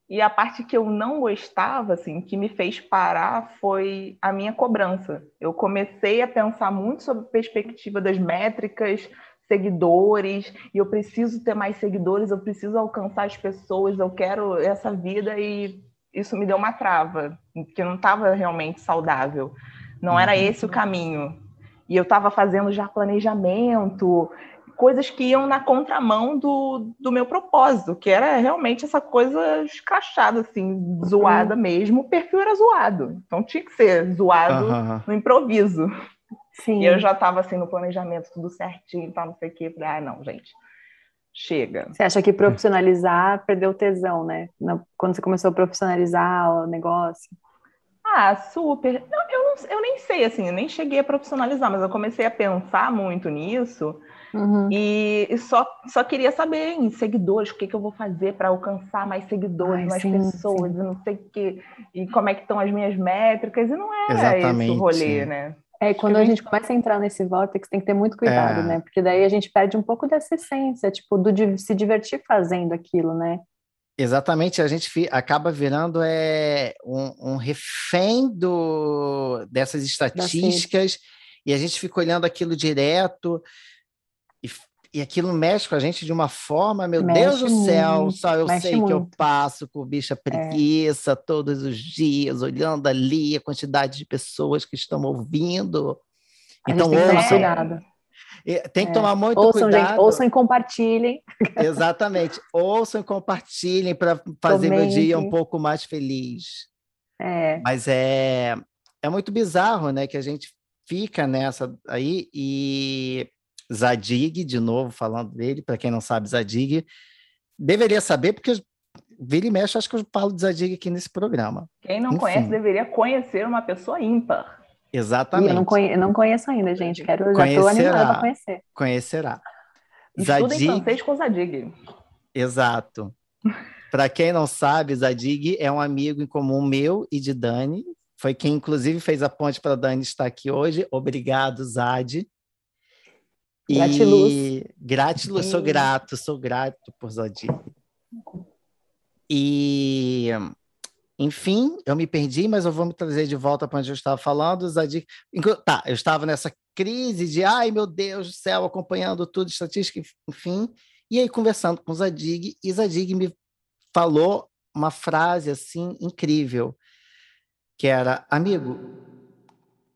E a parte que eu não gostava, assim, que me fez parar foi a minha cobrança. Eu comecei a pensar muito sobre a perspectiva das métricas, seguidores, e eu preciso ter mais seguidores, eu preciso alcançar as pessoas, eu quero essa vida e isso me deu uma trava, que não estava realmente saudável. Não era uhum. esse o caminho. E eu estava fazendo já planejamento, coisas que iam na contramão do, do meu propósito, que era realmente essa coisa escrachada, assim, zoada uhum. mesmo. O perfil era zoado, então tinha que ser zoado no improviso. Sim. E eu já estava assim no planejamento, tudo certinho, tá, não sei o quê. Falei, ah, não, gente, chega. Você acha que profissionalizar perdeu tesão, né? Quando você começou a profissionalizar o negócio? Ah, super. Não, eu, não, eu nem sei, assim, eu nem cheguei a profissionalizar, mas eu comecei a pensar muito nisso uhum. e, e, só, só queria saber em seguidores, o que, que eu vou fazer para alcançar mais seguidores, Ai, mais sim, pessoas, sim. e não sei o que, e como é que estão as minhas métricas, e não era Exatamente. esse o rolê, né? É, quando a gente começa a entrar nesse vórtice, tem que ter muito cuidado, é. né? Porque daí a gente perde um pouco dessa essência, tipo, do de se divertir fazendo aquilo, né? Exatamente, a gente acaba virando é, um, um refém do, dessas estatísticas e a gente fica olhando aquilo direto e aquilo mexe com a gente de uma forma, meu mexe Deus do céu, muito, só eu sei muito. que eu passo com bicha é. preguiça é. todos os dias, olhando ali a quantidade de pessoas que estão ouvindo. A então, ouçam. Tem que é. tomar muito ouçam, cuidado. Gente, ouçam e compartilhem. Exatamente. Ouçam e compartilhem para fazer Comente. meu dia um pouco mais feliz. É. Mas é, é muito bizarro, né? Que a gente fica nessa aí e Zadig, de novo falando dele, para quem não sabe, Zadig, deveria saber, porque vira e mexe, acho que eu falo de Zadig aqui nesse programa. Quem não Enfim. conhece deveria conhecer uma pessoa ímpar. Exatamente. eu não, conhe não conheço ainda, gente. Quero, já estou animada para conhecer. Conhecerá. Estudem Zadig... francês com Zadig. Exato. Para quem não sabe, Zadig é um amigo em comum meu e de Dani. Foi quem, inclusive, fez a ponte para Dani estar aqui hoje. Obrigado, Zad. Gratiluz. Gratiluz, sou grato, sou grato por Zadig. E enfim, eu me perdi, mas eu vou me trazer de volta para onde eu estava falando. Zadig... Tá, eu estava nessa crise de, ai meu Deus do céu, acompanhando tudo, estatística, enfim. E aí, conversando com o Zadig, e Zadig me falou uma frase assim incrível, que era: Amigo,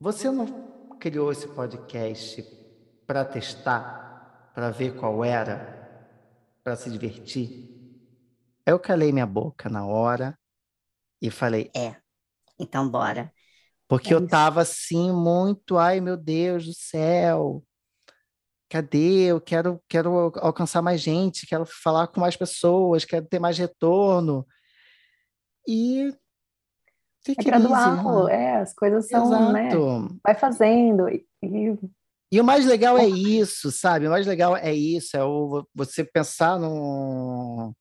você não criou esse podcast para testar, para ver qual era, para se divertir? Eu calei minha boca na hora e falei: É, então bora. Porque é eu tava assim, muito, ai meu Deus do céu, cadê? Eu quero, quero alcançar mais gente, quero falar com mais pessoas, quero ter mais retorno. E. É gradual, né? é, as coisas são, né, Exato. né? Vai fazendo. E... e o mais legal é isso, sabe? O mais legal é isso, é o, você pensar no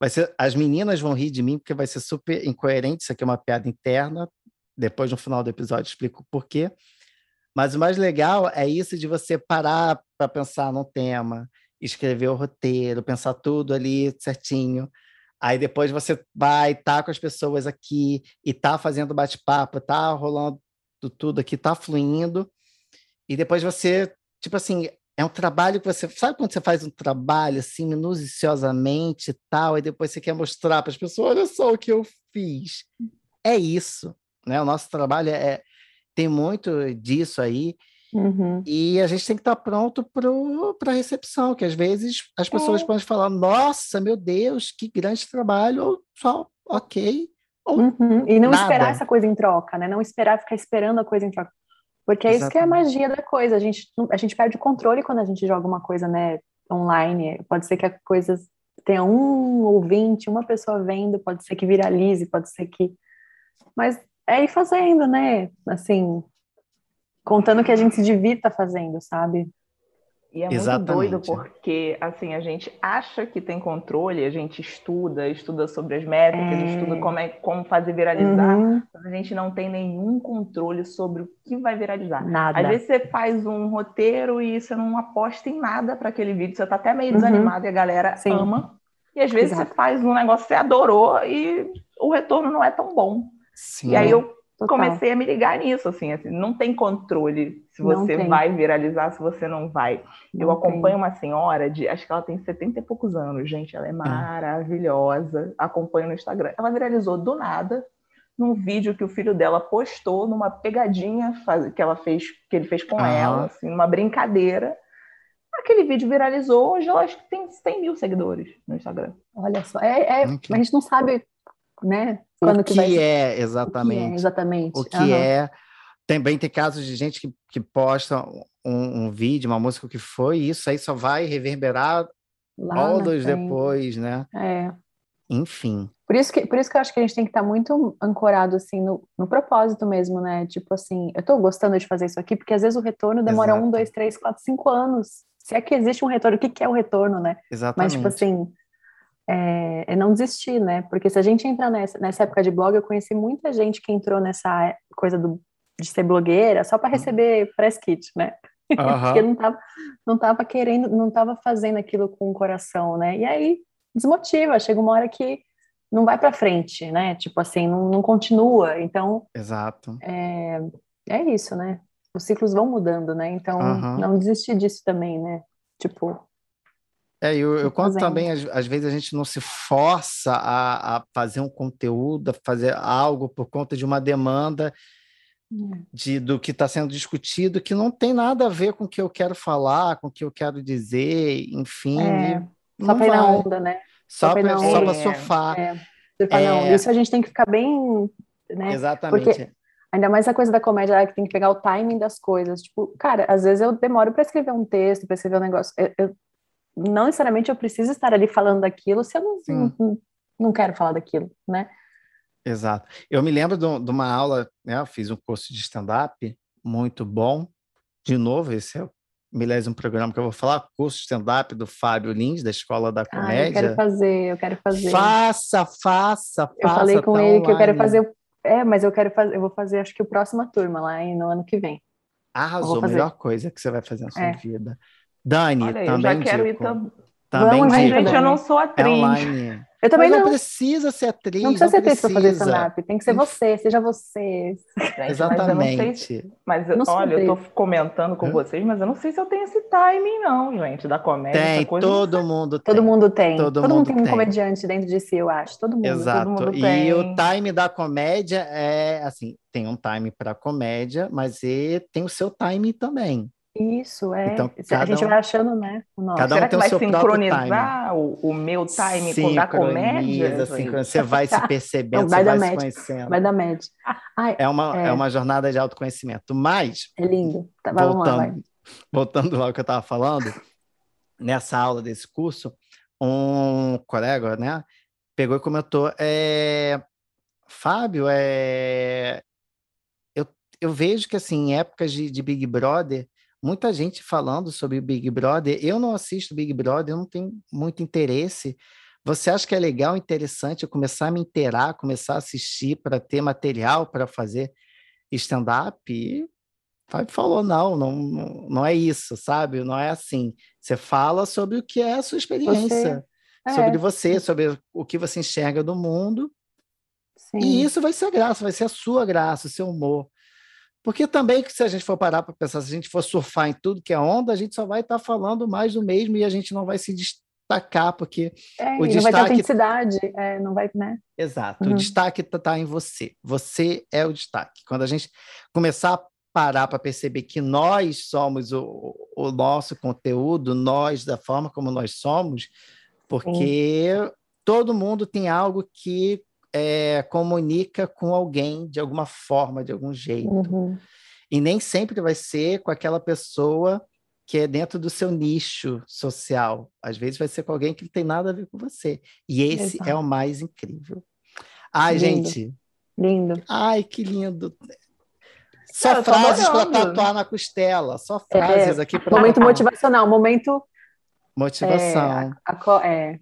Vai ser, as meninas vão rir de mim porque vai ser super incoerente. Isso aqui é uma piada interna. Depois, no final do episódio, explico o porquê. Mas o mais legal é isso de você parar para pensar no tema, escrever o roteiro, pensar tudo ali certinho. Aí depois você vai estar tá com as pessoas aqui e tá fazendo bate-papo, tá rolando tudo aqui, tá fluindo. E depois você, tipo assim, é um trabalho que você. Sabe quando você faz um trabalho assim, minuciosamente e tal, e depois você quer mostrar para as pessoas: olha só o que eu fiz. É isso. Né? O nosso trabalho é, tem muito disso aí. Uhum. E a gente tem que estar pronto para a recepção, que às vezes as pessoas é. podem falar: nossa, meu Deus, que grande trabalho, ou só, ok. Ou uhum. E não nada. esperar essa coisa em troca, né? Não esperar ficar esperando a coisa em troca. Porque é Exatamente. isso que é a magia da coisa. A gente, a gente perde o controle quando a gente joga uma coisa, né, online. Pode ser que a coisa tenha um ouvinte, uma pessoa vendo, pode ser que viralize, pode ser que. Mas é ir fazendo, né? Assim, contando que a gente se divirta fazendo, sabe? E é Exatamente. muito doido porque, assim, a gente acha que tem controle, a gente estuda, estuda sobre as métricas, é... estuda como, é, como fazer viralizar, uhum. mas a gente não tem nenhum controle sobre o que vai viralizar. Nada. Às vezes você faz um roteiro e você não aposta em nada para aquele vídeo, você tá até meio uhum. desanimado e a galera Sim. ama. E às vezes Exato. você faz um negócio que você adorou e o retorno não é tão bom. Sim. E aí eu Total. comecei a me ligar nisso, assim, assim, não tem controle se você vai viralizar, se você não vai. Não eu acompanho tem. uma senhora de, acho que ela tem 70 e poucos anos, gente, ela é maravilhosa, acompanho no Instagram. Ela viralizou do nada num vídeo que o filho dela postou numa pegadinha que ela fez, que ele fez com ah. ela, assim, numa brincadeira. Aquele vídeo viralizou, hoje eu acho que tem 100 mil seguidores no Instagram. Olha só, é, é a gente não sabe né? Quando o que, que é exatamente? O que é, exatamente. O que uhum. é. Também tem casos de gente que, que posta um, um, vídeo, uma música que foi, isso aí só vai reverberar anos depois, né? É. Enfim. Por isso, que, por isso que eu acho que a gente tem que estar muito ancorado, assim, no, no propósito mesmo, né? Tipo assim, eu estou gostando de fazer isso aqui, porque às vezes o retorno demora Exato. um, dois, três, quatro, cinco anos. Se é que existe um retorno, o que, que é o retorno, né? Exatamente. Mas, tipo assim, é, é, não desistir, né? Porque se a gente entrar nessa, nessa época de blog, eu conheci muita gente que entrou nessa coisa do, de ser blogueira só para uhum. receber press kit, né? Uhum. Porque não tava, não tava querendo, não tava fazendo aquilo com o coração, né? E aí desmotiva, chega uma hora que não vai para frente, né? Tipo assim, não, não continua. Então, exato. É, é isso, né? Os ciclos vão mudando, né? Então, uhum. não desistir disso também, né? Tipo, é, eu, eu conto também, às, às, vezes a gente não se força a, a, fazer um conteúdo, a fazer algo por conta de uma demanda de, do que está sendo discutido, que não tem nada a ver com o que eu quero falar, com o que eu quero dizer, enfim. É, só para ir na onda, né? Só para é, surfar. É, surfar é, Isso a gente tem que ficar bem. Né? Exatamente. Porque ainda mais a coisa da comédia, é que tem que pegar o timing das coisas. Tipo, cara, às vezes eu demoro para escrever um texto, para escrever um negócio. Eu, eu, não necessariamente eu preciso estar ali falando daquilo se eu não, não, não quero falar daquilo, né? Exato. Eu me lembro de, uma aula, né, eu fiz um curso de stand-up muito bom. De novo, esse é o milésimo programa que eu vou falar, curso de stand-up do Fábio Lins, da Escola da Comédia. Ah, eu quero fazer, eu quero fazer. Faça, faça, faça. Eu falei com tá ele online. que eu quero fazer, é, mas eu quero fazer, eu vou fazer acho que a próxima turma lá no ano que vem. Arrasou, a melhor coisa que você vai fazer na sua é. vida. Dani, Olha, também eu já quero dico. ir tam... Também Vamos, gente, eu não sou atriz. É online. Eu também Mas não. não precisa ser atriz. Não precisa ser atriz para fazer stand-up. Tem que ser você, seja você. Gente, Exatamente. Mas, eu mas olha, eu tô comentando com hum? vocês, mas eu não sei se eu tenho esse timing, não, gente, da comédia. Tem, todo mundo tem. Todo mundo tem. Todo, todo mundo, mundo, tem um comediante dentro de si, eu acho. Todo mundo. Exato. Todo mundo e tem. o time da comédia é assim: tem um time para comédia, mas ele tem o seu time também. Isso, é. Então, a gente um, vai achando, né? Cada um Será que vai sincronizar o, o, meu time com o da comédia? Você vai se percebendo, vai você vai se conhecendo. Vai dar média. Ai, é, uma, é. é uma jornada de autoconhecimento. Mas. É lindo. Tá, voltando, lá, vai. voltando ao que eu estava falando, nessa aula desse curso, um colega, né, pegou e comentou: é, Fábio, é, eu, eu vejo que assim, em épocas de, de Big Brother muita gente falando sobre o Big Brother. Eu não assisto Big Brother, eu não tenho muito interesse. Você acha que é legal, interessante eu começar a me inteirar, começar a assistir para ter material para fazer stand-up? E Fábio falou: não, não, não é isso, sabe? Não é assim. Você fala sobre o que é a sua experiência, você, sobre é. você, sobre o que você enxerga do mundo. Sim. E isso vai ser a graça, vai ser a sua graça, o seu humor. Porque também, se a gente for parar para pensar, se a gente for surfar em tudo que é onda, a gente só vai estar tá falando mais do mesmo e a gente não vai se destacar, porque é, o destaque... não vai ter autenticidade, é, não vai, né? Exato, uhum. o destaque está tá em você. Você é o destaque. Quando a gente começar a parar para perceber que nós somos o, o nosso conteúdo, nós, da forma como nós somos, porque Sim. todo mundo tem algo que é, comunica com alguém de alguma forma, de algum jeito. Uhum. E nem sempre vai ser com aquela pessoa que é dentro do seu nicho social. Às vezes vai ser com alguém que não tem nada a ver com você. E esse Exato. é o mais incrível. Ai, lindo. gente. Lindo. Ai, que lindo. Só frases para tatuar na costela. Só frases é, aqui para. Momento motivacional, momento. Motivação. É, a, a, é,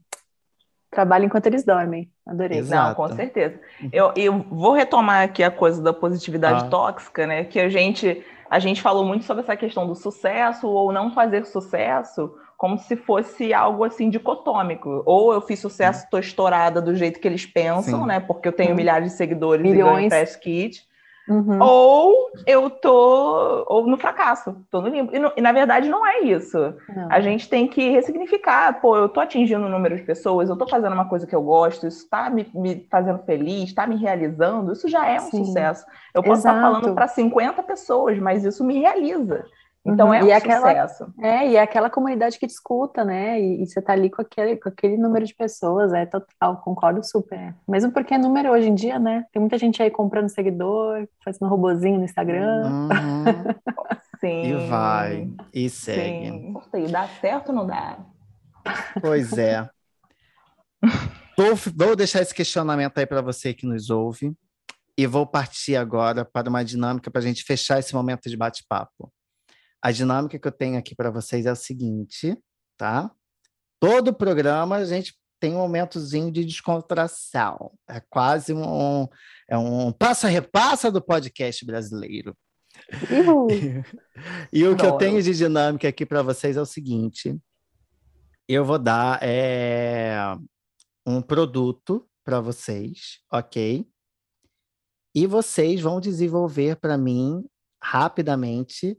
trabalho enquanto eles dormem. Adorei. Exato. Não, com certeza. Eu, eu vou retomar aqui a coisa da positividade ah. tóxica, né? Que a gente, a gente falou muito sobre essa questão do sucesso ou não fazer sucesso como se fosse algo assim dicotômico. Ou eu fiz sucesso, estou estourada do jeito que eles pensam, Sim. né? Porque eu tenho milhares de seguidores Milhões. e ganho press kit. Uhum. Ou eu tô ou no fracasso, tô no limbo. E, e na verdade não é isso. Não. A gente tem que ressignificar, pô, eu tô atingindo um número de pessoas, eu tô fazendo uma coisa que eu gosto, isso está me, me, fazendo feliz, está me realizando, isso já é um Sim. sucesso. Eu posso Exato. estar falando para 50 pessoas, mas isso me realiza. Então uhum. é um e aquela, sucesso. É, e é aquela comunidade que te escuta, né? E, e, você tá ali com aquele, com aquele número de pessoas, é total, concordo super. Mesmo porque é número hoje em dia, né? Tem muita gente aí comprando seguidor, fazendo robozinho no Instagram. Uhum. Sim. E vai, e segue. Sim. Sei, dá certo ou não dá? Pois é. vou, vou deixar esse questionamento aí para você que nos ouve. E vou partir agora para uma dinâmica para a gente fechar esse momento de bate-papo. A dinâmica que eu tenho aqui para vocês é o seguinte, tá? Todo programa a gente tem um momentozinho de descontração. É quase um, é um passa-repassa do podcast brasileiro. e o que eu tenho de dinâmica aqui para vocês é o seguinte: eu vou dar é, um produto para vocês, ok? E vocês vão desenvolver para mim rapidamente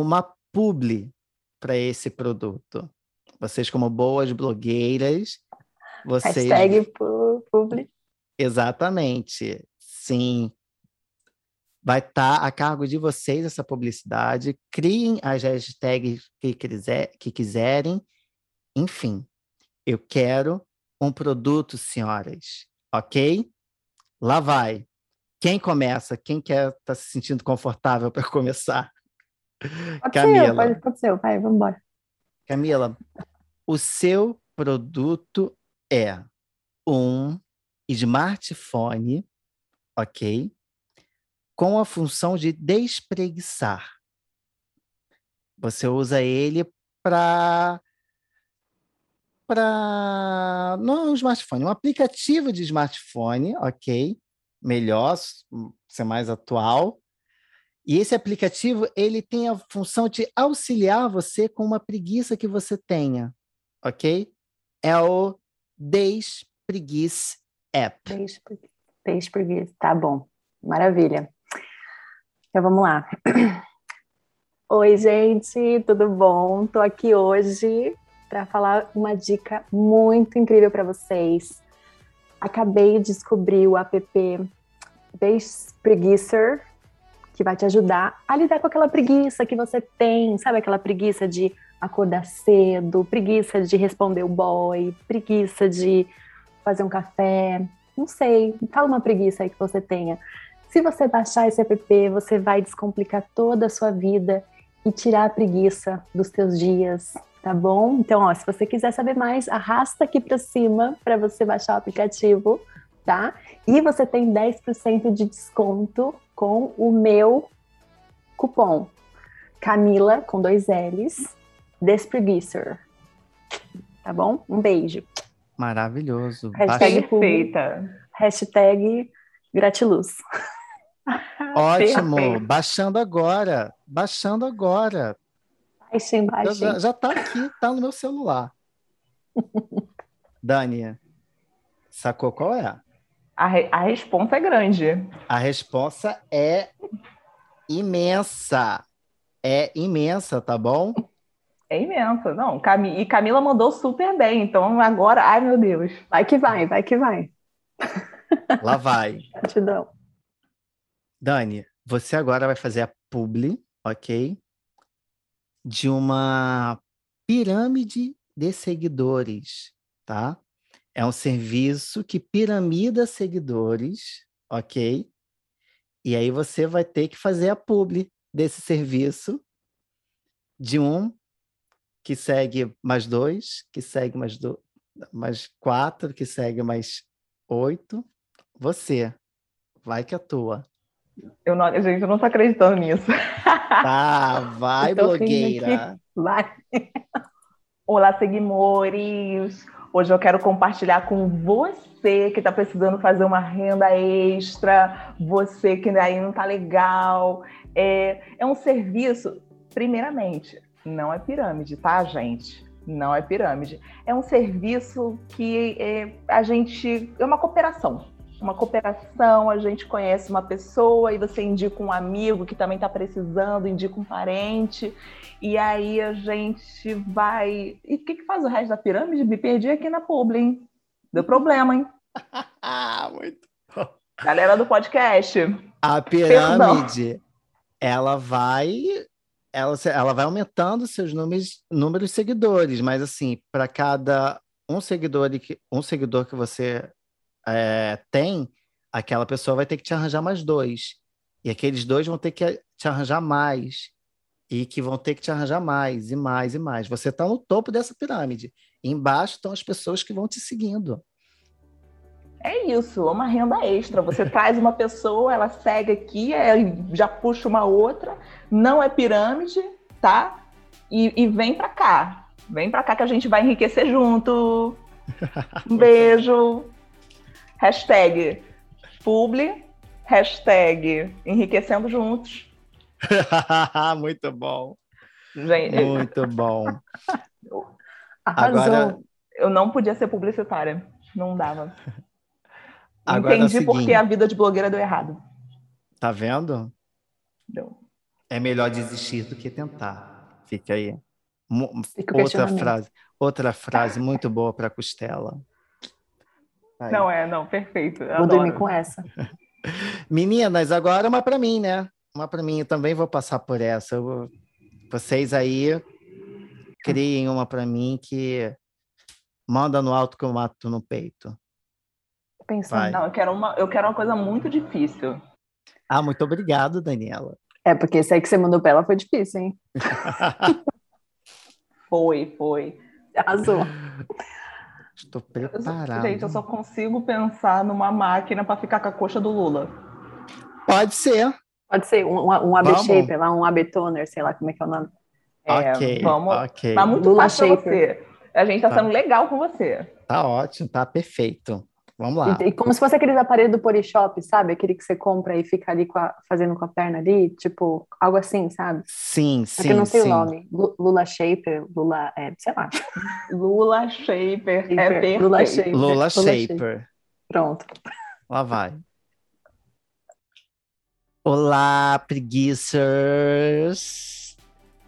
uma publi para esse produto. Vocês, como boas blogueiras, vocês. Hashtag publi. Exatamente. Sim. Vai estar tá a cargo de vocês essa publicidade. Criem as hashtags que, quiser, que quiserem. Enfim, eu quero um produto, senhoras. Ok? Lá vai. Quem começa? Quem quer estar tá se sentindo confortável para começar? Pode Camila. Ser, pode, pode ser, vai, vamos embora. Camila, o seu produto é um smartphone, ok? Com a função de despreguiçar. Você usa ele para para não é um smartphone, é um aplicativo de smartphone, ok? Melhor, ser mais atual. E esse aplicativo ele tem a função de auxiliar você com uma preguiça que você tenha, ok? É o Despreguice App. Despreguice, tá bom, maravilha. Então vamos lá. Oi, gente, tudo bom? Tô aqui hoje para falar uma dica muito incrível para vocês. Acabei de descobrir o app Despreguicer, que vai te ajudar a lidar com aquela preguiça que você tem, sabe aquela preguiça de acordar cedo, preguiça de responder o boy, preguiça de fazer um café, não sei, fala uma preguiça aí que você tenha. Se você baixar esse app, você vai descomplicar toda a sua vida e tirar a preguiça dos teus dias, tá bom? Então, ó, se você quiser saber mais, arrasta aqui para cima para você baixar o aplicativo, tá? E você tem 10% de desconto com o meu cupom Camila com dois L's, Despreguicer. Tá bom? Um beijo. Maravilhoso. Hashtag feita. Hashtag gratiluz. Ótimo. Perfeito. Baixando agora. Baixando agora. Baixem, baixem. Já, já tá aqui, tá no meu celular. Dani, sacou qual é? A, re, a resposta é grande. A resposta é imensa. É imensa, tá bom? É imensa. Não, Cam... e Camila mandou super bem. Então agora, ai meu Deus. Vai que vai, vai que vai. Lá vai. Gratidão. Dani, você agora vai fazer a publi, ok? de uma pirâmide de seguidores, tá? É um serviço que piramida seguidores, ok? E aí você vai ter que fazer a publi desse serviço de um que segue mais dois, que segue mais, do, mais quatro, que segue mais oito. Você, vai que atua. Eu não, gente, eu não tô acreditando nisso. Tá, vai, blogueira. Vai. Olá, seguimores. Hoje eu quero compartilhar com você que está precisando fazer uma renda extra, você que aí não tá legal. É, é um serviço, primeiramente, não é pirâmide, tá, gente? Não é pirâmide. É um serviço que é, a gente. É uma cooperação uma cooperação, a gente conhece uma pessoa e você indica um amigo que também está precisando, indica um parente, e aí a gente vai. E o que, que faz o resto da pirâmide? Me perdi aqui na publi, hein? Deu problema, hein? Muito bom. Galera do podcast. A pirâmide, Perdão. ela vai. Ela, ela vai aumentando seus números, números de seguidores, mas assim, para cada um seguidor, um seguidor que você é, tem, aquela pessoa vai ter que te arranjar mais dois. E aqueles dois vão ter que te arranjar mais. E que vão ter que te arranjar mais, e mais, e mais. Você está no topo dessa pirâmide. E embaixo estão as pessoas que vão te seguindo. É isso, uma renda extra. Você traz uma pessoa, ela segue aqui, já puxa uma outra, não é pirâmide, tá? E, e vem para cá. Vem para cá que a gente vai enriquecer junto. Um beijo. Hashtag publi, hashtag enriquecendo juntos. Muito bom. Gente. Muito bom. Agora, eu não podia ser publicitária. Não dava. Agora Entendi é seguinte, porque a vida de blogueira deu errado. Tá vendo? Deu. É melhor desistir do que tentar. Fica aí. outra frase, outra frase muito boa para Costela. Aí. Não é, não, perfeito. Vou dormir com essa. Meninas, agora uma para mim, né? Uma para mim, eu também vou passar por essa. Eu, vocês aí criem uma para mim que manda no alto que eu mato no peito. Pensando, Vai. não, eu quero uma, eu quero uma coisa muito difícil. Ah, muito obrigado, Daniela. É, porque esse aí que você mandou pra ela foi difícil, hein? foi, foi. Arrasou. Estou preparado. Gente, eu só consigo pensar numa máquina para ficar com a coxa do Lula. Pode ser. Pode ser um, um AB Shaper, lá, um AB Toner, sei lá como é que é o nome. É, ok, vamos. Okay. Tá muito Lula fácil você. A gente tá, tá sendo legal com você. Tá ótimo, tá perfeito. Vamos lá. E, e, como se fosse aqueles aparelhos do Polishop, sabe? Aquele que você compra e fica ali com a, fazendo com a perna ali, tipo, algo assim, sabe? Sim, sim. É que eu não sei sim. o nome. Lula Shaper, Lula, é, sei lá. Lula Shaper, é perfeito. Lula Shaper. Lula Shaper. Pronto. Lá vai. Olá, preguiças!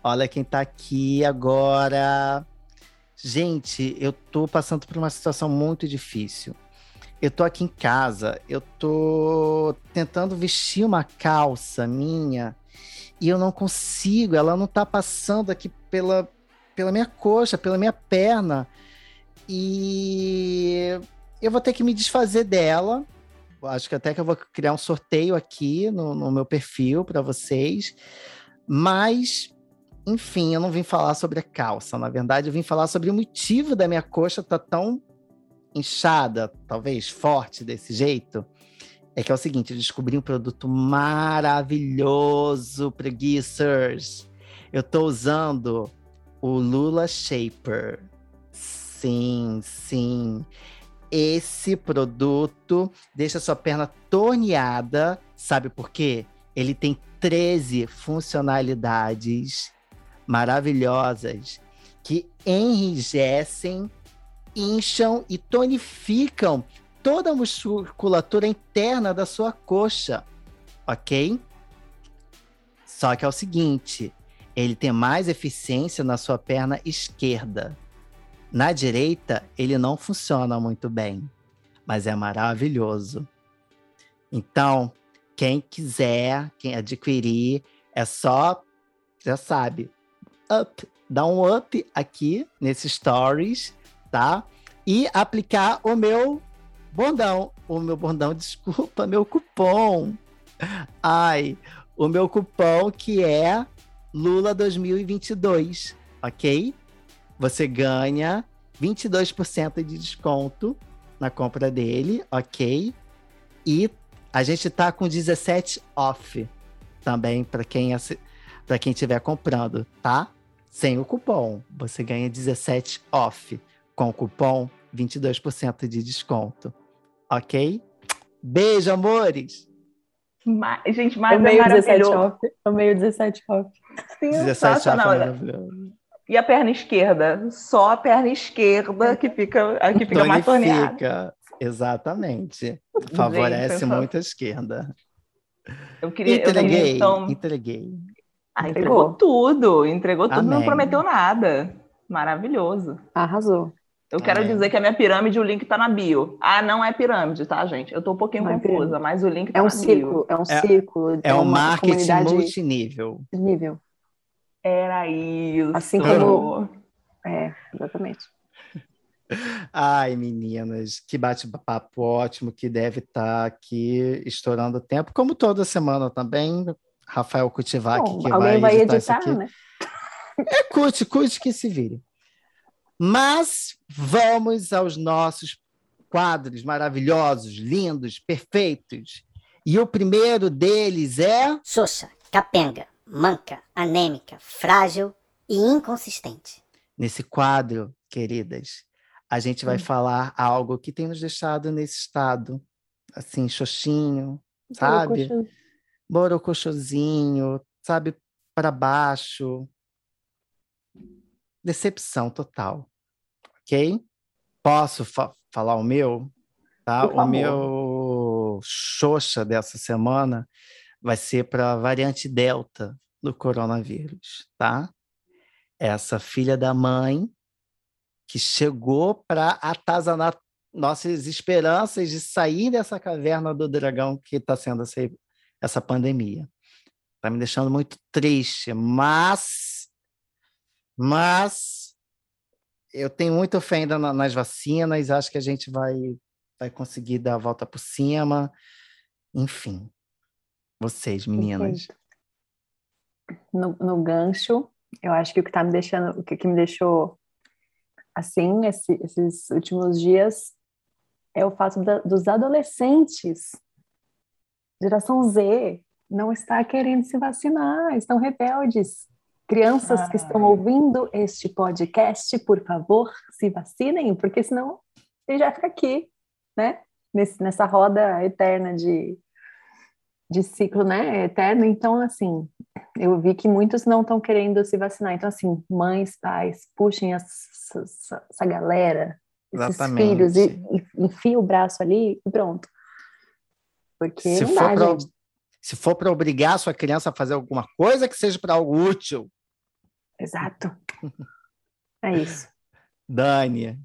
Olha quem tá aqui agora. Gente, eu tô passando por uma situação muito difícil eu tô aqui em casa, eu tô tentando vestir uma calça minha e eu não consigo, ela não tá passando aqui pela, pela minha coxa, pela minha perna. E eu vou ter que me desfazer dela. Acho que até que eu vou criar um sorteio aqui no, no meu perfil para vocês. Mas, enfim, eu não vim falar sobre a calça. Na verdade, eu vim falar sobre o motivo da minha coxa estar tá tão inchada, talvez forte desse jeito, é que é o seguinte, eu descobri um produto maravilhoso, preguiças. Eu estou usando o Lula Shaper. Sim, sim. Esse produto deixa sua perna torneada. Sabe por quê? Ele tem 13 funcionalidades maravilhosas que enrijecem incham e tonificam toda a musculatura interna da sua coxa, ok? Só que é o seguinte, ele tem mais eficiência na sua perna esquerda. Na direita, ele não funciona muito bem, mas é maravilhoso. Então, quem quiser, quem adquirir, é só, já sabe, up, dá um up aqui nesse stories tá? E aplicar o meu bordão. O meu bordão, desculpa, meu cupom. Ai, o meu cupom que é Lula 2022, ok? Você ganha 22% de desconto na compra dele, ok? E a gente tá com 17 off também para quem para quem estiver comprando, tá? Sem o cupom, você ganha 17 off com o cupom 22% de desconto. Ok? Beijo, amores! Mas, gente, mais é meio 17 off. É meio 17 off. Sim, 17 off é E a perna esquerda? Só a perna esquerda que fica, que fica mais torneada. Exatamente. Favorece gente, muito a esquerda. Eu queria. Entreguei, eu então... entreguei. Ah, entregou. entregou tudo, entregou tudo, Amém. não prometeu nada. Maravilhoso. Arrasou. Eu quero é. dizer que a minha pirâmide, o link tá na bio. Ah, não é pirâmide, tá, gente? Eu tô um pouquinho não é confusa, é mas o link tá é um na círculo, bio. É um círculo. É, é um marketing multinível. Nível. Era isso. Assim como... É, exatamente. Ai, meninas, que bate-papo ótimo, que deve estar tá aqui estourando o tempo, como toda semana também. Rafael Cutivac, que alguém vai editar, editar né? É, curte, curte que se vire. Mas vamos aos nossos quadros maravilhosos, lindos, perfeitos. E o primeiro deles é. Xoxa, capenga, manca, anêmica, frágil e inconsistente. Nesse quadro, queridas, a gente vai hum. falar algo que tem nos deixado nesse estado, assim, xoxinho, sabe? Borocochosinho, sabe? Para baixo, decepção total. Ok? Posso fa falar o meu? Tá? O meu xoxa dessa semana vai ser para a variante Delta do coronavírus, tá? Essa filha da mãe que chegou para atazanar nossas esperanças de sair dessa caverna do dragão que está sendo essa, essa pandemia. Está me deixando muito triste, mas, mas eu tenho muita fé ainda nas vacinas, acho que a gente vai, vai conseguir dar a volta por cima. Enfim, vocês, meninas. No, no gancho, eu acho que o que está me deixando, o que, que me deixou assim, esse, esses últimos dias, é o fato da, dos adolescentes, geração Z, não está querendo se vacinar, estão rebeldes. Crianças Ai. que estão ouvindo este podcast, por favor, se vacinem, porque senão você já fica aqui, né? Nesse, nessa roda eterna de, de ciclo, né? Eterno. Então, assim, eu vi que muitos não estão querendo se vacinar. Então, assim, mães, pais, puxem essa, essa, essa galera, esses Exatamente. filhos, e, e enfia o braço ali e pronto. Porque se não dá, pra, gente. Se for para obrigar a sua criança a fazer alguma coisa, que seja para algo útil. Exato. É isso. Dani.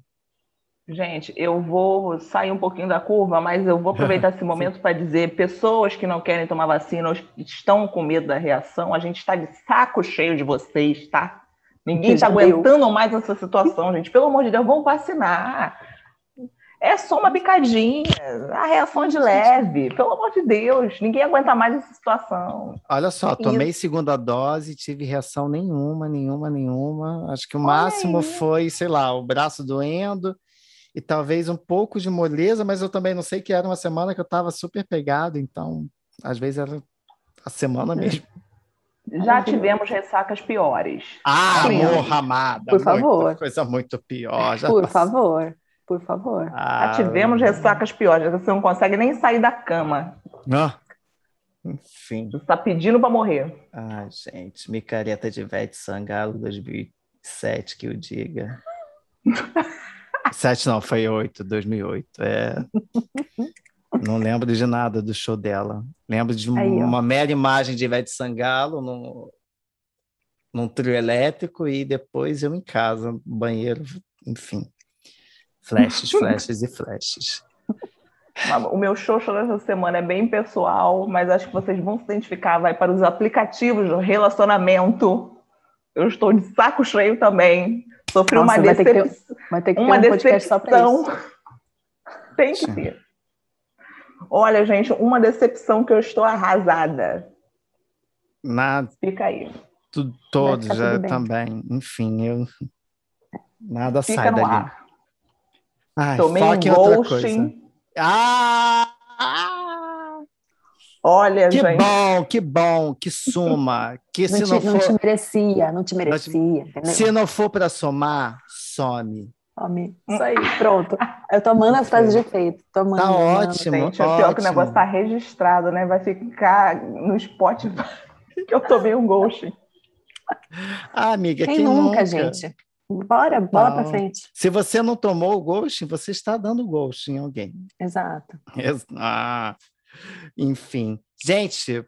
Gente, eu vou sair um pouquinho da curva, mas eu vou aproveitar esse momento para dizer: pessoas que não querem tomar vacina ou estão com medo da reação, a gente está de saco cheio de vocês, tá? Ninguém está aguentando mais essa situação, gente. Pelo amor de Deus, vamos vacinar. É só uma picadinha, a reação é de leve. Pelo amor de Deus, ninguém aguenta mais essa situação. Olha só, tomei Isso. segunda dose, tive reação nenhuma, nenhuma, nenhuma. Acho que o máximo foi, sei lá, o braço doendo e talvez um pouco de moleza, mas eu também não sei que era uma semana que eu estava super pegado, então às vezes era a semana mesmo. Já tivemos ressacas piores. Ah, amor, amada. Por favor. Coisa muito pior. Já Por favor por favor. Ah, Já tivemos ressacas piores, você não consegue nem sair da cama. Ah, enfim. Você está pedindo para morrer. Ai, gente, micareta de Vete Sangalo 2007, que eu diga. Sete não, foi oito, 2008. É... Não lembro de nada do show dela. Lembro de Aí, uma mera imagem de Ivete Sangalo no, num trio elétrico e depois eu em casa, banheiro, enfim. Flashes, flashes e flashes. O meu xoxo dessa semana é bem pessoal, mas acho que vocês vão se identificar. Vai para os aplicativos de relacionamento. Eu estou de saco cheio também. Sofri Nossa, uma decepção. Vai ter que ter, uma um decepção. Tem que ter. Olha, gente, uma decepção que eu estou arrasada. Nada. Fica aí. todos já também. Enfim, eu nada Fica sai dali. Ar. Ai, Tomei um ghosting. Ah! Olha, que gente. bom, que bom, que suma. Que não, se te, não, for... não te merecia, não te merecia. Não te... Se não for para somar, some. Some. Isso aí, pronto. Eu tô amando as frases de efeito. Tô amando, tá ótimo. Gente, ótimo. É pior que o negócio tá registrado, né? Vai ficar no Spotify que eu tomei um ghosting. Ah, amiga, quem, quem nunca, nunca, gente? Bora, bola para frente. Se você não tomou o ghosting, você está dando ghosting em alguém. Exato. Ah, enfim. Gente,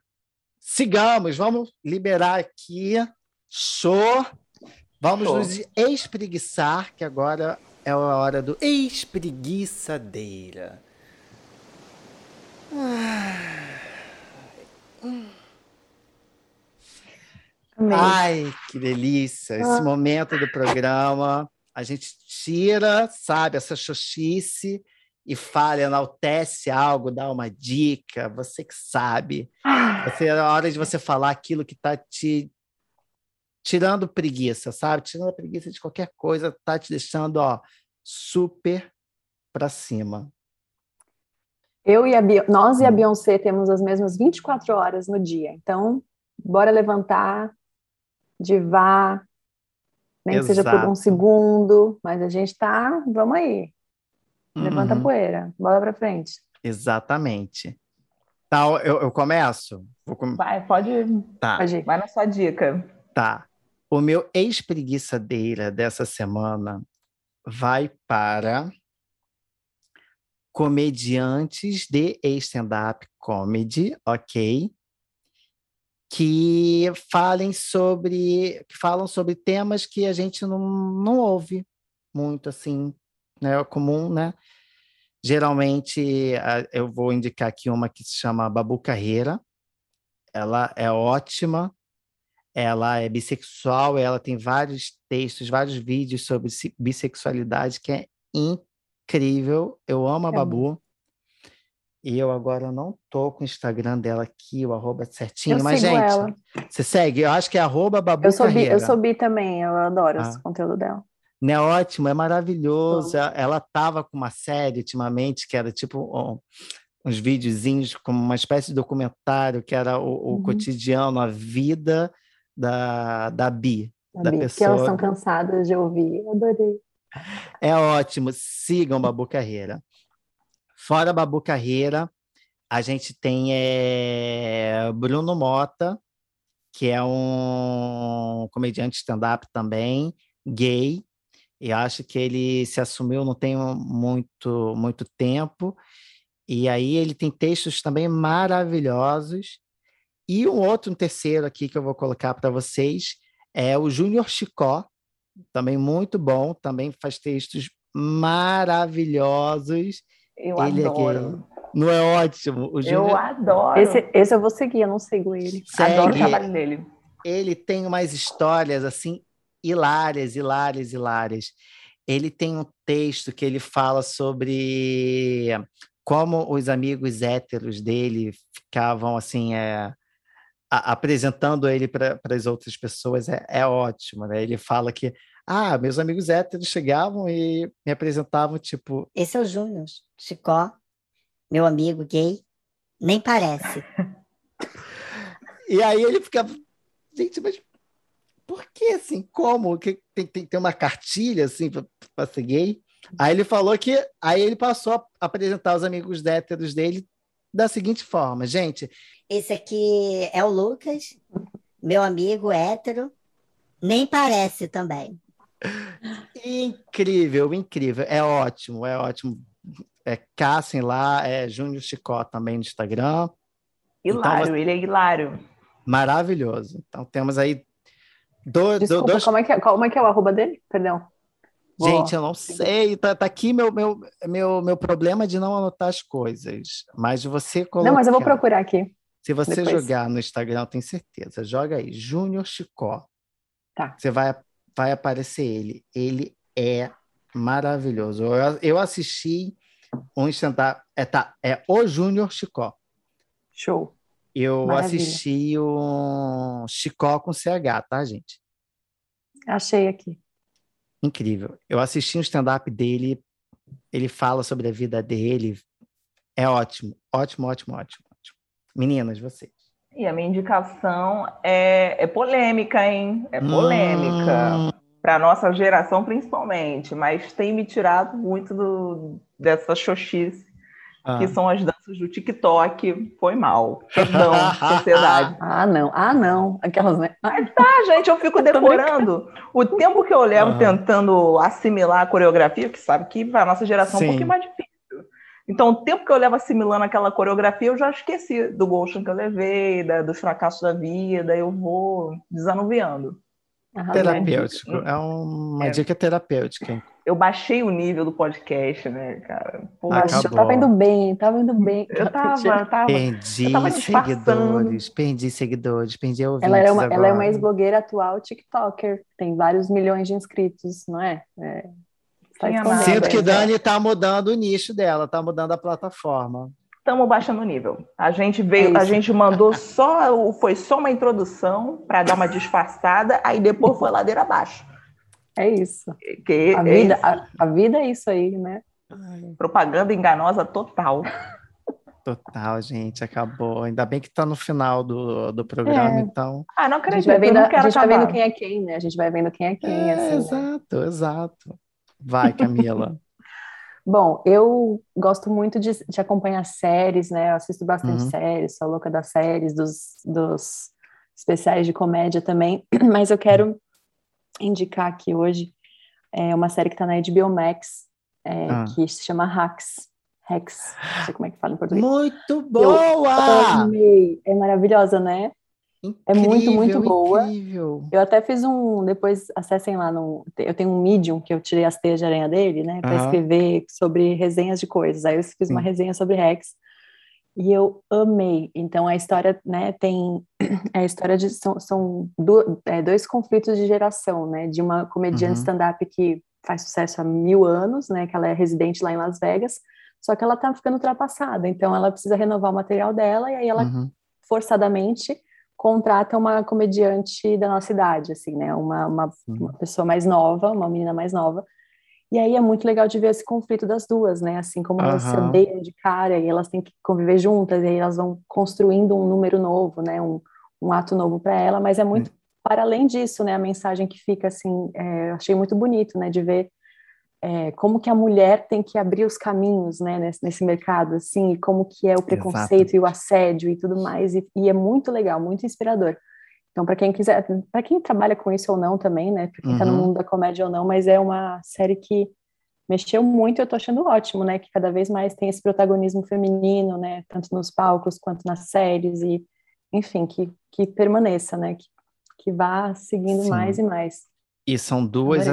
sigamos, vamos liberar aqui. Show! Vamos Show. nos espreguiçar, que agora é a hora do espreguiçadeira. Ah. Hum. Amei. Ai, que delícia! Esse ah. momento do programa, a gente tira, sabe, essa xoxice e fala, enaltece algo, dá uma dica, você que sabe. Ah. Você, é a hora de você falar aquilo que está te tirando preguiça, sabe? Tirando a preguiça de qualquer coisa, tá te deixando, ó, super para cima. Eu e a nós e a hum. Beyoncé temos as mesmas 24 horas no dia. Então, bora levantar, de vá, nem Exato. que seja por um segundo, mas a gente tá, vamos aí. Levanta uhum. a poeira, bola para frente. Exatamente. Tá, eu, eu começo? Com... Vai, pode, tá. pode ir. Vai na sua dica. Tá. O meu ex-preguiçadeira dessa semana vai para comediantes de stand-up comedy, ok? Que falem sobre que falam sobre temas que a gente não, não ouve muito assim, né, é comum, né? Geralmente, eu vou indicar aqui uma que se chama Babu Carreira. Ela é ótima. Ela é bissexual, ela tem vários textos, vários vídeos sobre bissexualidade que é incrível. Eu amo a é Babu. E eu agora não tô com o Instagram dela aqui, o arroba certinho, eu mas, gente, ela. você segue? Eu acho que é arroba Babu eu soubi, Carreira. Eu soubi também, eu adoro ah. esse conteúdo dela. Né, ótimo, é maravilhoso. Ela, ela tava com uma série ultimamente que era tipo um, uns videozinhos como uma espécie de documentário que era o, o uhum. cotidiano, a vida da, da Bi, da, da Bi, pessoa. Que elas são cansadas de ouvir, adorei. É ótimo, sigam Babu Carreira. Fora Babu Carreira, a gente tem é, Bruno Mota, que é um comediante stand-up também, gay, e acho que ele se assumiu não tem muito, muito tempo, e aí ele tem textos também maravilhosos. E um outro, um terceiro aqui que eu vou colocar para vocês é o Júnior Chicó, também muito bom, também faz textos maravilhosos eu ele adoro. É não é ótimo? O Júnior... Eu adoro. Esse, esse eu vou seguir, eu não sigo ele. Segue. Adoro o trabalho dele. Ele tem umas histórias assim hilárias, hilárias, hilárias. Ele tem um texto que ele fala sobre como os amigos héteros dele ficavam assim é, a, apresentando ele para as outras pessoas é, é ótimo, né? Ele fala que ah, meus amigos héteros chegavam e me apresentavam, tipo. Esse é o Júnior, Chicó, meu amigo gay, nem parece. e aí ele ficava, gente, mas por que assim? Como? Que tem, tem, tem uma cartilha assim para ser gay? Aí ele falou que. Aí ele passou a apresentar os amigos héteros dele da seguinte forma, gente. Esse aqui é o Lucas, meu amigo hétero, nem parece também. Incrível, incrível. É ótimo, é ótimo. É Cassem lá, é Júnior Chicó também no Instagram. Hilário, então, ele é hilário. Maravilhoso. Então temos aí do, Desculpa, do, dois... como, é que é, como é que é o arroba dele? Perdão. Gente, eu não sei. Tá, tá, aqui meu, meu, meu, meu problema de não anotar as coisas. Mas você colocar... Não, mas eu vou procurar aqui. Se você Depois. jogar no Instagram, eu tenho certeza. Joga aí, Júnior Chicó. Tá. Você vai vai aparecer ele. Ele é maravilhoso. Eu, eu assisti um stand-up. É, tá, é o Júnior Chicó. Show. Eu Maravilha. assisti o Chicó com CH, tá, gente? Achei aqui. Incrível. Eu assisti um stand-up dele, ele fala sobre a vida dele. É ótimo, ótimo, ótimo, ótimo, ótimo. Meninas, vocês. E a minha indicação é, é polêmica, hein? É polêmica. Hum. Para nossa geração, principalmente. Mas tem me tirado muito do, dessa xoxice, ah. que são as danças do TikTok. Foi mal. Perdão, sociedade. Ah, não. Ah, não. Aquelas, né? Mas tá, gente, eu fico decorando. O tempo que eu levo tentando assimilar a coreografia, que sabe que para nossa geração Sim. é um pouquinho mais difícil. Então, o tempo que eu levo assimilando aquela coreografia, eu já esqueci do Goshen que eu levei, da, dos fracassos da vida, eu vou desanuviando. terapêutico, é uma é. dica terapêutica. Eu baixei o nível do podcast, né, cara? Pô, eu tava indo bem, tava indo bem. Eu tava, eu tava. Perdi eu tava seguidores, perdi seguidores, perdi ouvintes ela é uma, agora. Ela é uma ex-blogueira atual TikToker, tem vários milhões de inscritos, não é? é Tá Sinto que Dani está mudando o nicho dela, está mudando a plataforma. Estamos baixando o nível. A gente veio, é a gente mandou só, foi só uma introdução para dar uma disfarçada, aí depois foi ladeira abaixo. É isso. Que, a, vida, a, a, vida é isso aí, né? Propaganda enganosa total. Total, gente, acabou. Ainda bem que está no final do, do programa, é. então. Ah, não acredito. A gente, vai vendo, a gente vai vendo quem é quem, né? A gente vai vendo quem é quem. É, assim, exato, né? exato. Vai, Camila. Bom, eu gosto muito de, de, acompanhar séries, né? Eu assisto bastante uhum. séries, sou louca das séries, dos, dos especiais de comédia também, mas eu quero indicar aqui hoje é uma série que está na HBO Max, é, ah. que se chama Hacks. Hacks, não sei como é que fala em português. Muito boa! Eu amei, é maravilhosa, né? Incrível, é muito, muito boa. Incrível. Eu até fiz um. Depois acessem lá no. Eu tenho um Medium que eu tirei as teias de aranha dele, né? Para Aham. escrever sobre resenhas de coisas. Aí eu fiz uma resenha sobre Rex. E eu amei. Então a história, né, tem é a história de são, são do- é, dois conflitos de geração, né, de uma comediante Uhum. stand-up que faz sucesso há mil anos, né, que ela é residente lá em Las Vegas, só que ela tá ficando ultrapassada, então ela precisa renovar o material dela e aí ela Uhum. forçadamente contrata uma comediante da nossa idade, assim, né, uma, uma, uma pessoa mais nova, uma menina mais nova. E aí é muito legal de ver esse conflito das duas, né? Assim como elas se odeiam de cara e elas têm que conviver juntas, e aí elas vão construindo um número novo, né? Um, um ato novo para ela, mas é muito para além disso, né? A mensagem que fica assim, é, eu achei muito bonito, né? De ver é, como que a mulher tem que abrir os caminhos, né? Nesse, nesse mercado, assim, e como que é o preconceito e o assédio e tudo mais, e, e é muito legal, muito inspirador. Então, para quem quiser, para quem trabalha com isso ou não também, né? Para quem está no Uhum. mundo da comédia ou não, mas é uma série que mexeu muito, eu tô achando ótimo, né? Que cada vez mais tem esse protagonismo feminino, né? Tanto nos palcos quanto nas séries e, enfim, que, que permaneça, né? Que, que vá seguindo Sim. mais e mais. E são duas.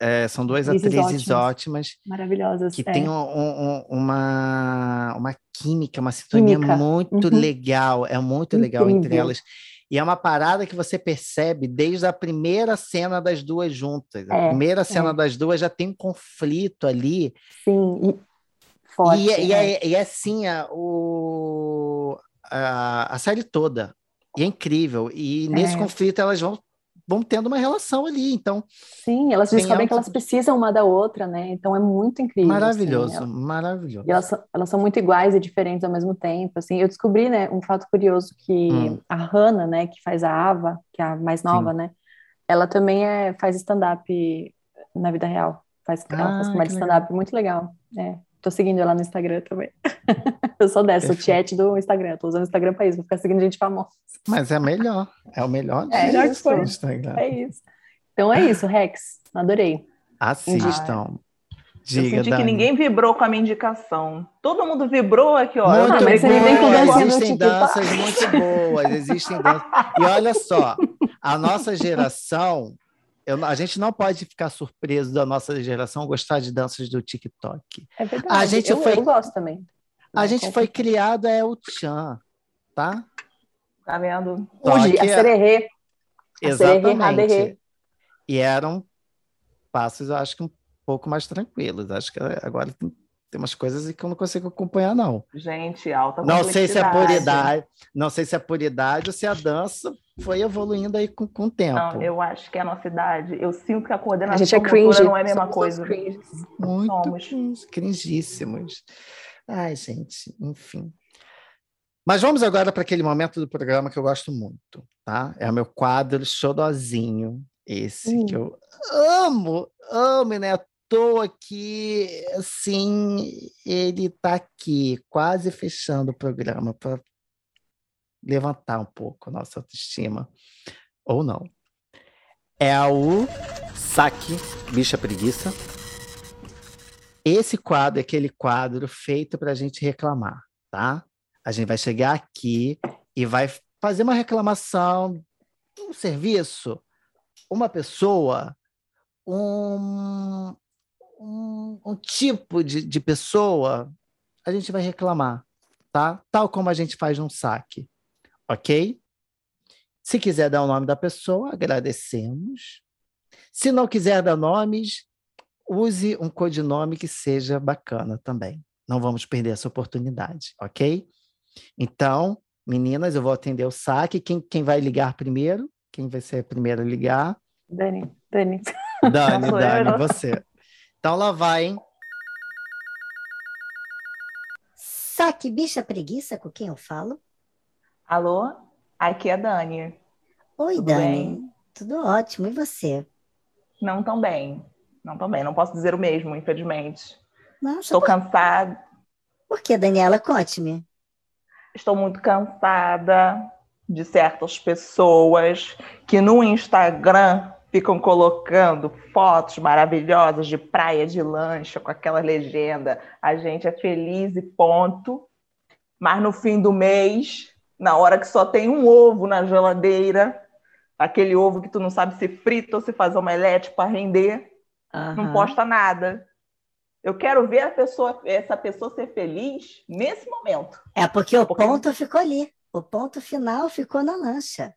É, são duas Atrizes ótimas. ótimas Maravilhosas. que é. tem um- um- um- uma, uma química, uma sintonia Química. muito Uhum. legal, é muito legal entre elas. E é uma parada que você percebe desde a primeira cena das duas juntas. A É, primeira cena é. das duas já tem um conflito ali. Sim, e forte. e, é- e é. é, e assim a, o, a, a série toda. E é incrível. E nesse conflito elas vão, vão tendo uma relação ali. Então, Sim, elas descobrem que elas precisam uma da outra, né? Então é muito incrível. assim, maravilhoso, ela- maravilhoso. E elas, são- elas são muito iguais e diferentes ao mesmo tempo. Assim, eu descobri, né, um fato curioso que Hum. a Hannah, né, que faz a Ava, que é a mais nova, né, ela também é, faz stand-up na vida real. Faz, ela faz Ah, comédia que stand-up muito legal. É, tô seguindo ela no Instagram também. eu sou dessa, o Perfeito. chat do Instagram. Tô usando o Instagram pra isso, vou ficar seguindo gente famosa. Mas é melhor. É o melhor É, disso isso. no Instagram. É isso. Então é isso, Rex. Adorei. Assistam. Eu Diga, senti Dani. que ninguém vibrou com a minha indicação. Todo mundo vibrou aqui, ó. Eu Muito Ah, mas vem com que- no existem TikTok. danças muito boas, existem danças. E olha só, a nossa geração, eu- a gente não pode ficar surpreso da nossa geração gostar de danças do TikTok. É verdade. A gente eu, foi- eu gosto também. A gente foi criado é o Tchan, tá? Tá vendo? Fuji, a que- sererê. Exatamente. E eram passos, eu acho que um pouco mais tranquilos. Acho que agora tem, tem umas coisas que eu não consigo acompanhar, não. Gente, alta Não sei se é por idade, não sei se é por idade ou se a dança foi evoluindo aí com, com o tempo. Não, eu acho que é a nossa idade. Eu sinto que a coordenação A gente é cringe. não é a mesma somos coisa. Muito somos. cringíssimos. Ai, gente, enfim. Mas vamos agora para aquele momento do programa que eu gosto muito, tá? É o meu quadro xodozinho, esse Hum. que eu amo, amo, né? Tô aqui, assim, ele tá aqui, quase fechando o programa para levantar um pouco a nossa autoestima, ou não. É o saque bicha preguiça. Esse quadro é aquele quadro feito para a gente reclamar, tá? A gente vai chegar aqui e vai fazer uma reclamação, um serviço, uma pessoa, um, um, um tipo de, de pessoa, a gente vai reclamar, tá? Tal como a gente faz num saque, ok? Se quiser dar o nome da pessoa, agradecemos. Se não quiser dar nomes, use um codinome que seja bacana também. Não vamos perder essa oportunidade, ok? Então, meninas, eu vou atender o saque. Quem, quem vai ligar primeiro? Quem vai ser a primeira a ligar? Dani, Dani. Dani, Dani, você. Então lá vai, hein? Saque bicha preguiça com quem eu falo? Alô? Aqui é a Dani. Oi, Tudo Dani. bem? Tudo ótimo. E você? Não tão bem. Não tão bem. Não posso dizer o mesmo, infelizmente. Nossa, Estou por, cansada. por que, Daniela? Conte-me. Estou muito cansada de certas pessoas que no Instagram ficam colocando fotos maravilhosas de praia de lancha com aquela legenda. A gente é feliz e ponto. Mas no fim do mês Na hora que só tem um ovo na geladeira, aquele ovo que tu não sabe se frita ou se faz omelete para render, uhum. não posta nada. Eu quero ver a pessoa, essa pessoa ser feliz nesse momento. É porque o porque... ponto ficou ali. O ponto final ficou na lancha.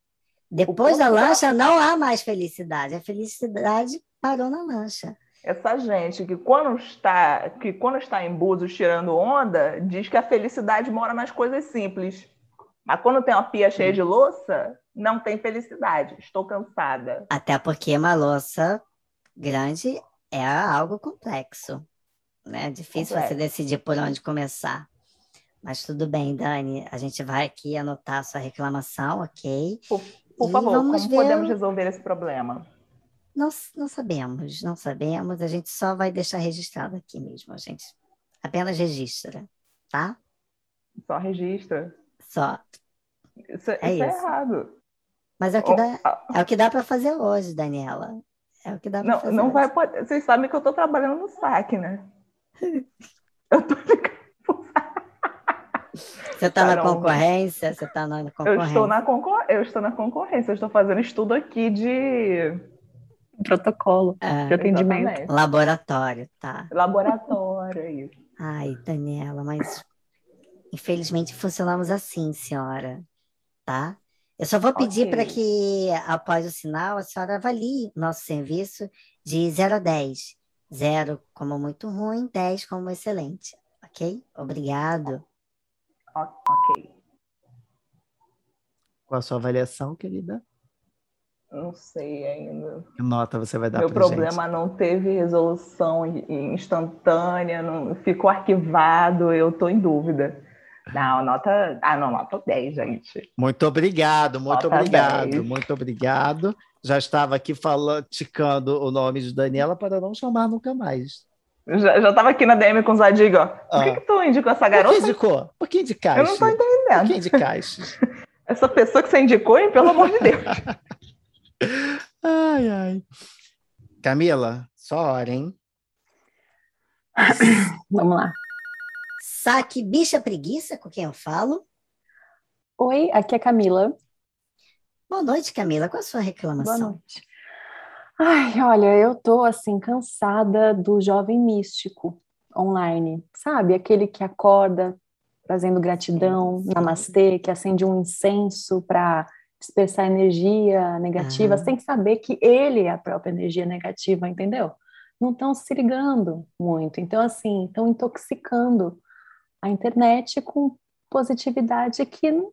Depois da lancha não há mais felicidade. A felicidade parou na lancha. Essa gente que quando está, que quando está em Búzios tirando onda, diz que a felicidade mora nas coisas simples. Mas quando tem uma pia cheia de louça, não tem felicidade. Estou cansada. Até porque uma louça grande é algo complexo. Né? Difícil complexo. você decidir por onde começar. Mas tudo bem, Dani. A gente vai aqui anotar a sua reclamação, ok? Por, por favor, como ver... podemos resolver esse problema? Não, não sabemos, não sabemos. A gente só vai deixar registrado aqui mesmo, a gente. Apenas registra, tá? Só registra. Só. Isso, é, isso é errado. Mas é o que dá, é o que dá para fazer hoje, Daniela. É o que dá para não, fazer. Não vai poder. Vocês sabem que eu estou trabalhando no saque, né? eu tô ficando. Você está na concorrência? Você está na concorrência? Eu estou na, concor... eu estou na concorrência. Eu estou fazendo estudo aqui de protocolo é, de atendimento. Exatamente. Laboratório, tá? Laboratório, é isso. Ai, Daniela, mas infelizmente funcionamos assim, senhora, tá? Eu só vou pedir okay. para que, após o sinal, a senhora avalie nosso serviço de 0 a 10. 0 como muito ruim, 10 como excelente. Ok? Obrigado. Ok. Qual a sua avaliação, querida? Não sei ainda. Que nota você vai dar Meu problema gente? não teve resolução instantânea, não ficou arquivado, eu estou em dúvida. Não, nota. Ah, não, nota 10, gente. Muito obrigado, muito nota obrigado, 10. muito obrigado. Já estava aqui falando, ticando o nome de Daniela para não chamar nunca mais. Já, já estava aqui na DM com o Zadig, ó. Por ah. que, que tu indicou essa garota? Por que indicou? Por que indicaste? Eu não estou entendendo. Por que indicaste? essa pessoa que você indicou, hein? Pelo amor de Deus. ai, ai. Camila, só hora, hein? Vamos lá. Saque bicha preguiça, com quem eu falo. Oi, aqui é Camila. Boa noite, Camila. Qual a sua reclamação? Boa noite. Ai, olha, eu tô assim cansada do jovem místico online, sabe? Aquele que acorda trazendo gratidão, namastê, que acende um incenso para dispersar energia negativa, uhum. sem saber que ele é a própria energia negativa, entendeu? Não estão se ligando muito. Então, assim, estão intoxicando a internet com positividade que não,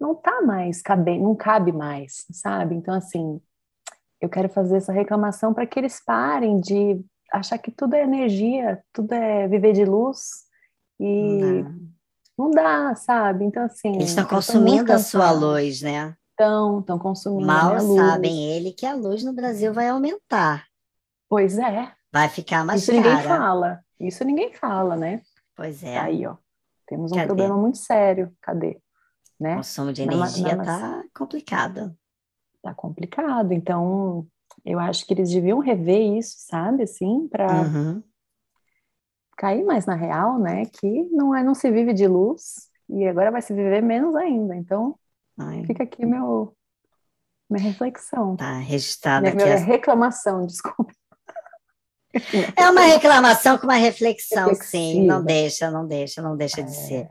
não tá mais cabendo, não cabe mais, sabe? Então, assim, eu quero fazer essa reclamação para que eles parem de achar que tudo é energia, tudo é viver de luz e não dá, sabe? Então, assim. Eles estão consumindo a sua luz, né? Estão, estão consumindo. Mal a luz. sabem ele que a luz no Brasil vai aumentar. Pois é. Vai ficar mais Isso cara. ninguém fala. Isso ninguém fala, né? Pois é. Aí, ó. Temos um Cadê? problema muito sério. Cadê? Né? O consumo de energia está complicado. Está complicado. Então, eu acho que eles deviam rever isso, sabe? Assim, para uhum. cair mais na real, né? Que não, é, não se vive de luz e agora vai se viver menos ainda. Então, Ai. fica aqui meu, minha reflexão. Tá registrada aqui. Minha reclamação, desculpa. É uma reclamação com uma reflexão, Reflexiva. sim. Não deixa, não deixa, não deixa é. de ser.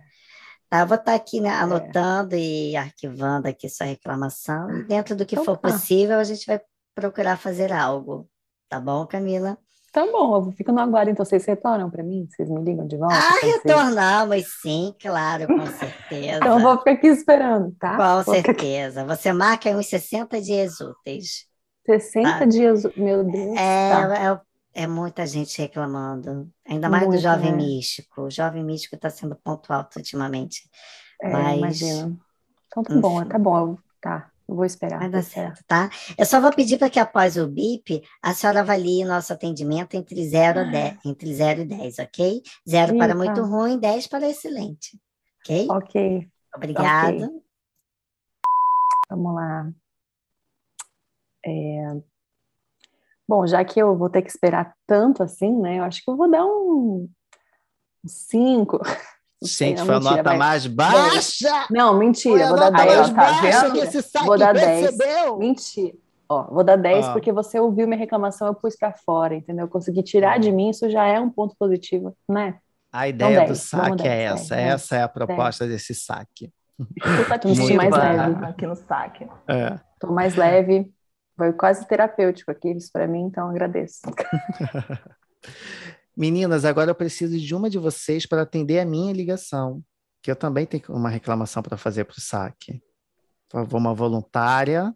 Tá, eu vou estar tá aqui né, é. anotando é. e arquivando aqui sua reclamação. E dentro do que então, for tá. possível, a gente vai procurar fazer algo. Tá bom, Camila? Tá bom, eu fico no aguardo, então vocês retornam para mim? Vocês me ligam de volta? Ah, retornamos sim, claro, com certeza. então eu vou ficar aqui esperando, tá? Com vou certeza. Aqui... Você marca uns 60 dias úteis. 60 tá? dias, meu Deus. É, tá. é, é, muita gente reclamando, ainda mais Muito, do jovem né? místico. O jovem místico está sendo ponto alto ultimamente. É, Mas... imagina. Então tá bom, tá bom, tá. Vou esperar. Vai dar certo, tá? Eu só vou pedir para que após o BIP, a senhora avalie nosso atendimento entre 0 ah. 10, entre 0 e 10, ok? 0 para muito ruim, 10 para excelente. Ok? Ok. Obrigada. Okay. Vamos lá. É... Bom, já que eu vou ter que esperar tanto assim, né? Eu acho que eu vou dar um 5. Gente, não, foi a mentira, nota vai. mais baixa! Não, mentira, a vou dar nota 10. mais tá vendo? Vou dar 10. recebeu! Mentira. Ó, vou dar 10 Ah. porque você ouviu minha reclamação, eu pus pra fora, entendeu? Eu consegui tirar de mim, isso já é um ponto positivo, né? A ideia do 10, vamos saque é 10, essa. 10, Essa é a proposta desse saque. Tô me mais leve. aqui no saque. É. Tô mais leve. Foi quase terapêutico aqui isso pra mim, então agradeço. Meninas, agora eu preciso de uma de vocês para atender a minha ligação, que eu também tenho uma reclamação para fazer para o saque. Por favor, uma voluntária.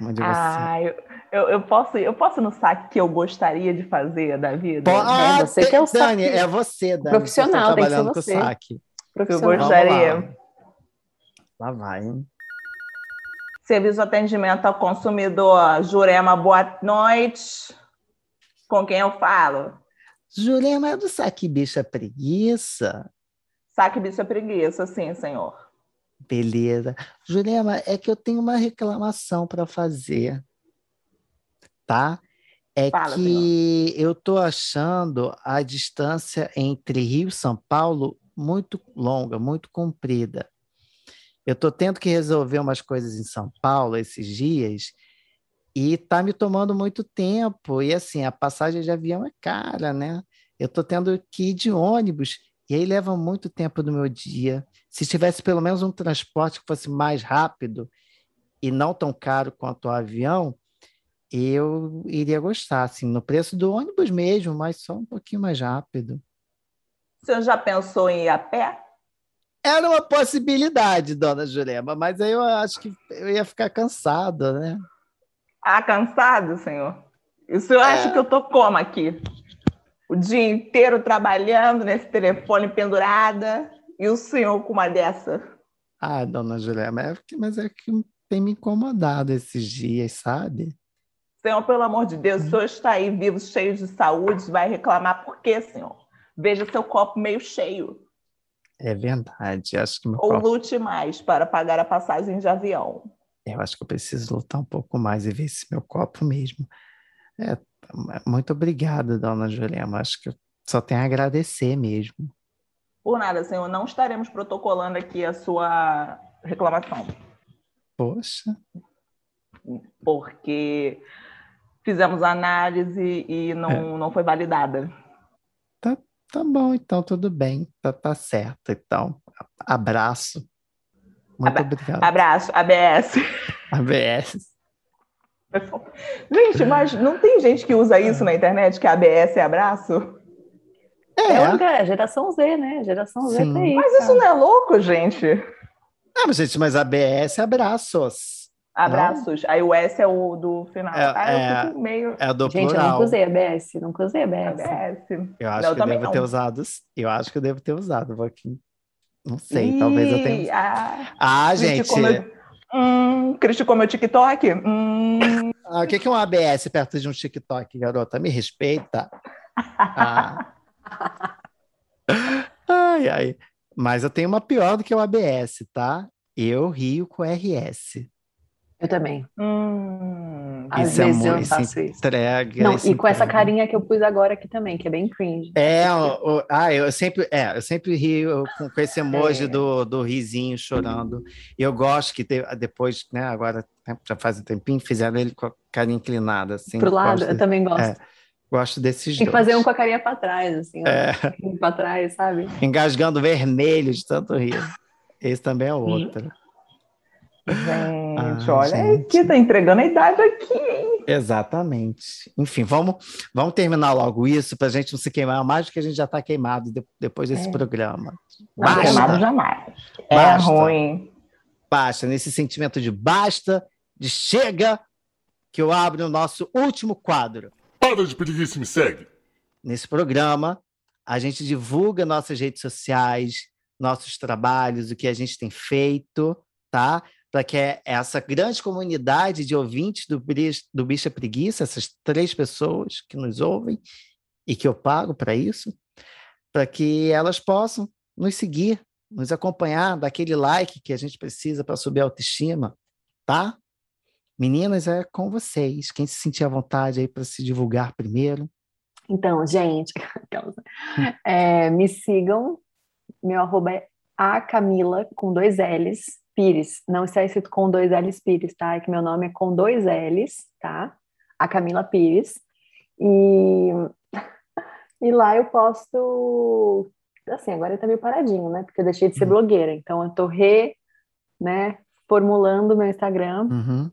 Uma de vocês. Ah, eu, eu, eu posso, eu posso no saque que eu gostaria de fazer da vida? Po- ah, você tem- que é o Dani, saque. é você, Dani. Profissional, que tem que ser trabalhando você. com o saque. Eu gostaria. Vamos Lá vai. hein? Serviço de atendimento ao consumidor. Jurema, boa noite. Com quem eu falo? Jurema é do saque bicha preguiça. Saque bicha preguiça, sim, senhor. Beleza. Jurema, é que eu tenho uma reclamação para fazer. Tá? É Fala, que eu tô achando a distância entre Rio e São Paulo muito longa, muito comprida. Eu tô tendo que resolver umas coisas em São Paulo esses dias e tá me tomando muito tempo. E assim, a passagem de avião é cara, né? Eu tô tendo que ir de ônibus e aí leva muito tempo do meu dia. Se tivesse pelo menos um transporte que fosse mais rápido e não tão caro quanto o avião, eu iria gostar, assim, no preço do ônibus mesmo, mas só um pouquinho mais rápido. Senhor já pensou em ir a pé? Era uma possibilidade, dona Jurema, mas aí eu acho que eu ia ficar cansado, né? Ah, cansado, senhor? O senhor acha que eu tô como aqui? O dia inteiro trabalhando nesse telefone pendurada e o senhor com uma dessa? Ah, dona Jurema, é que- mas é que tem me incomodado esses dias, sabe? Senhor, pelo amor de Deus, o senhor está aí vivo, cheio de saúde, vai reclamar por quê, senhor? Veja seu copo meio cheio. É verdade, acho que meu Ou copo- lute mais para pagar a passagem de avião. eu acho que eu preciso lutar um pouco mais e ver esse meu copo mesmo. É, muito obrigado, dona Jurema, acho que eu só tenho a agradecer mesmo. Por nada, senhor, não estaremos protocolando aqui a sua reclamação, Poxa, porque fizemos análise e não, não foi validada. Tá bom, então tudo bem, tá, tá certo. Então, abraço. Muito Abra- obrigado. Abraço, ABS. ABS. Gente, mas não tem gente que usa isso na internet, que ABS é abraço? É, É, é geração Z, né? Geração Z Sim. tá aí. Mas isso não é louco, gente? Ah, mas, gente, mas ABS é abraços. Abraços. Aí o S é o do final. É, ah, eu é. fico meio É do Gente, eu plural. nunca usei ABS, nunca usei ABS. ABS. Eu acho Não, eu que eu também devo ter não. usado. Eu acho que eu devo ter usado, vou aqui. Não sei, talvez eu tenha. Ih, Ah, Ah, gente. criticou meu, hum, criticou meu TikTok? Hum, Ah, o que que é um ABS perto de um TikTok, garota? Me respeita. Ah. Ai, ai. Mas eu tenho uma pior do que o ABS, tá? Eu rio com RS. Eu também. hum. Às Isso é vezes eu muito- faço isso. Entrega. Não, e com essa entrega. carinha que eu pus agora aqui também, que é bem cringe. É, o, o- ah, eu sempre, é, eu sempre rio com, com esse emoji É. do, do risinho chorando. E eu gosto que te- depois, né, agora né, já faz um tempinho, fizeram ele com a carinha inclinada, assim. Pro lado, gosto, eu também gosto. é, gosto desses Tem que dois. fazer um com a carinha pra trás, assim. É, Um pra trás, sabe? engasgando vermelho de tanto rir. Esse também é outro. Gente, Ah, olha gente. aqui, tá entregando a idade aqui, hein? Exatamente. Enfim, vamos, vamos terminar logo isso para a gente não se queimar mais do que a gente já está queimado de- depois desse É. programa. Não Basta. queimado jamais. É Basta. ruim. basta, nesse sentimento de basta, de chega, que eu abro o nosso último quadro. Para de preguiça e me segue. Nesse programa, a gente divulga nossas redes sociais, nossos trabalhos, o que a gente tem feito, tá? Para que essa grande comunidade de ouvintes do, do Bicha Preguiça, essas três pessoas que nos ouvem e que eu pago para isso, para que elas possam nos seguir, nos acompanhar, dar aquele like que a gente precisa para subir a autoestima, tá? Meninas, é com vocês. Quem se sentir à vontade aí para se divulgar primeiro. Então, gente, é, me sigam meu arroba é a Camila com dois L's Pires. Não está escrito com dois L's Pires, tá? É que meu nome é com dois L's, tá? A Camila Pires. E, e lá eu posto. Assim, agora tá meio paradinho, né? Porque eu deixei de ser uhum. blogueira. Então eu tô re, né, formulando meu Instagram. Uhum.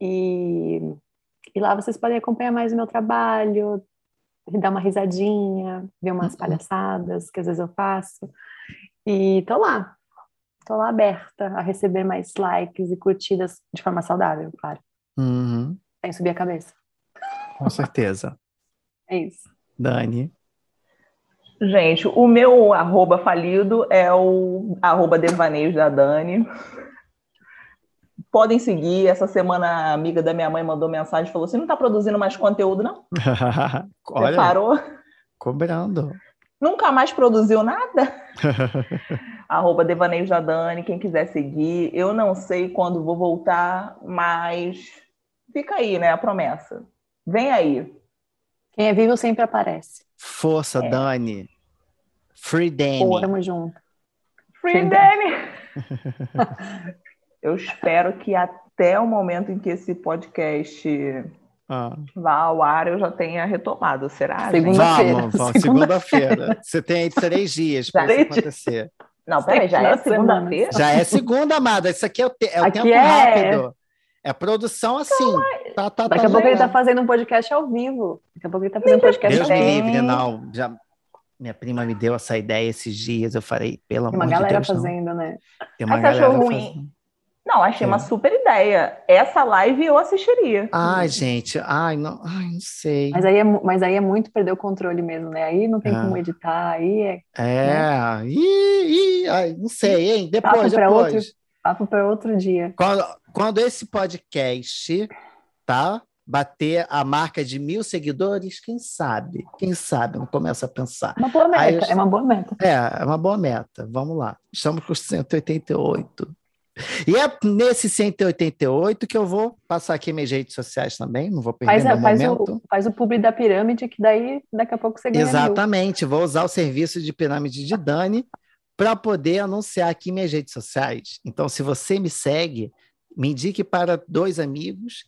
E, e lá vocês podem acompanhar mais o meu trabalho, dar uma risadinha, ver umas uhum. palhaçadas que às vezes eu faço. E tô lá, tô lá aberta a receber mais likes e curtidas de forma saudável, claro. Uhum. Sem subir a cabeça. Com certeza. é isso. Dani. Gente, o meu arroba falido é o arroba devaneios da Dani. Podem seguir. Essa semana a amiga da minha mãe mandou mensagem e falou: Você não está produzindo mais conteúdo, não? Olha, Você parou? Cobrando. Nunca mais produziu nada? Arroba Devaneios da Dani, quem quiser seguir. Eu não sei quando vou voltar, mas fica aí, né? A promessa. Vem aí. Quem é vivo sempre aparece. Força, é. Dani. Free Dani. Pô, tamo junto. Free, Free Dani. Eu espero que até o momento em que esse podcast ah. vá ao ar, eu já tenha retomado, será? Segunda-feira. Vamos, vamos segunda-feira. Você tem aí três dias para isso acontecer. Não, peraí, já é segunda-feira? Já é segunda, amada. Isso aqui é o, te é o tempo é... rápido. É produção assim. Tá, tá, Daqui tá a pouco ele tá fazendo um podcast ao vivo. Daqui a pouco ele tá fazendo um podcast Deus ao vivo. Deus me livre, não. Já, minha prima me deu essa ideia esses dias. Eu falei, pelo amor de Deus. Tem uma galera fazendo, não. né? Tem uma Ai, galera ruim. Fazendo. Não, achei é. uma super ideia. Essa live eu assistiria. Ai, gente, ai, não, ai, não sei. Mas aí, é, mas aí é muito perder o controle mesmo, né? Aí não tem é. como editar, aí é. É, né? ih, ih, ai, não sei, hein? Depois, papo depois. Outro, papo para outro dia. Quando, quando esse podcast, tá? Bater a marca de mil seguidores, quem sabe? Quem sabe? Não começa a pensar. Uma boa meta, eu, é uma boa meta. É, é uma boa meta. Vamos lá. Estamos com 188. E é nesse 188 que eu vou passar aqui minhas redes sociais também, não vou perder faz, faz momento. O, faz o publi da pirâmide, que daí daqui a pouco você ganha Exatamente, mil. vou usar o serviço de pirâmide de Dani para poder anunciar aqui minhas redes sociais. Então, se você me segue, me indique para dois amigos,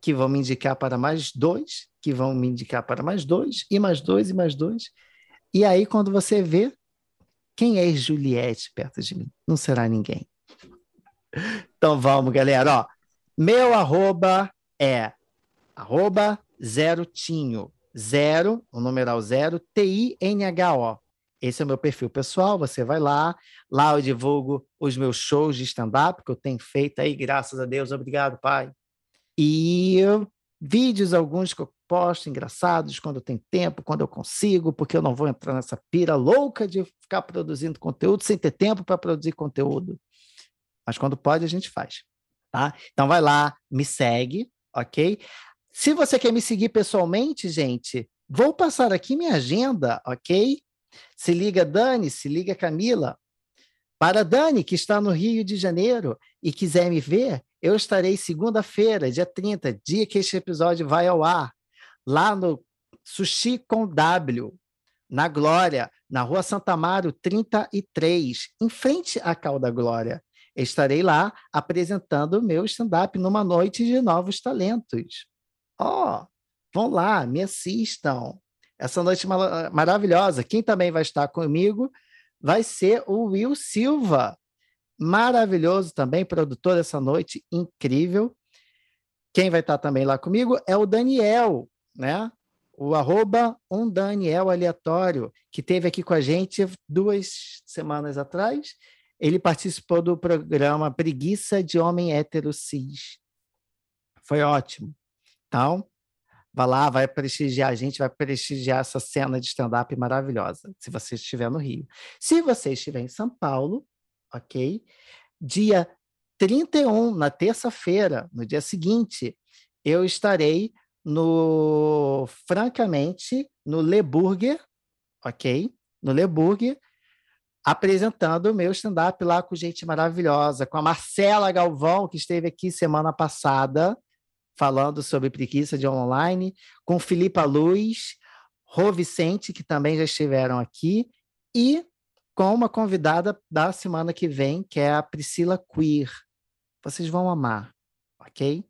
que vão me indicar para mais dois, que vão me indicar para mais dois, e mais dois, e mais dois. E aí, quando você vê, quem é Juliette perto de mim? Não será ninguém. Então vamos, galera. Ó, meu arroba é arroba zero tinho. Zero, o numeral zero, T-I-N-H-O. Esse é o meu perfil pessoal, você vai lá. Lá eu divulgo os meus shows de stand-up que eu tenho feito aí, graças a Deus. Obrigado, pai. E vídeos, alguns que eu posto, engraçados, quando eu tenho tempo, quando eu consigo, porque eu não vou entrar nessa pira louca de ficar produzindo conteúdo sem ter tempo para produzir conteúdo mas quando pode a gente faz, tá? Então vai lá, me segue, ok? Se você quer me seguir pessoalmente, gente, vou passar aqui minha agenda, ok? Se liga Dani, se liga Camila. Para Dani, que está no Rio de Janeiro e quiser me ver, eu estarei segunda-feira, dia 30, dia que este episódio vai ao ar, lá no Sushi com W, na Glória, na Rua Santa Amaro 33, em frente à Calda Glória estarei lá apresentando o meu stand-up numa noite de novos talentos. Ó, oh, vão lá, me assistam. Essa noite maravilhosa. Quem também vai estar comigo vai ser o Will Silva. Maravilhoso também, produtor dessa noite, incrível. Quem vai estar também lá comigo é o Daniel, né? O arroba um Daniel aleatório, que teve aqui com a gente duas semanas atrás ele participou do programa Preguiça de Homem Hétero Cis. Foi ótimo. Então, vai lá, vai prestigiar a gente, vai prestigiar essa cena de stand-up maravilhosa, se você estiver no Rio. Se você estiver em São Paulo, ok? Dia 31, na terça-feira, no dia seguinte, eu estarei no, francamente, no Le Burger, ok? No Le Burger, apresentando o meu stand-up lá com gente maravilhosa, com a Marcela Galvão, que esteve aqui semana passada, falando sobre preguiça de online, com Filipa Luz, Rô Vicente, que também já estiveram aqui, e com uma convidada da semana que vem, que é a Priscila Queer. Vocês vão amar, ok?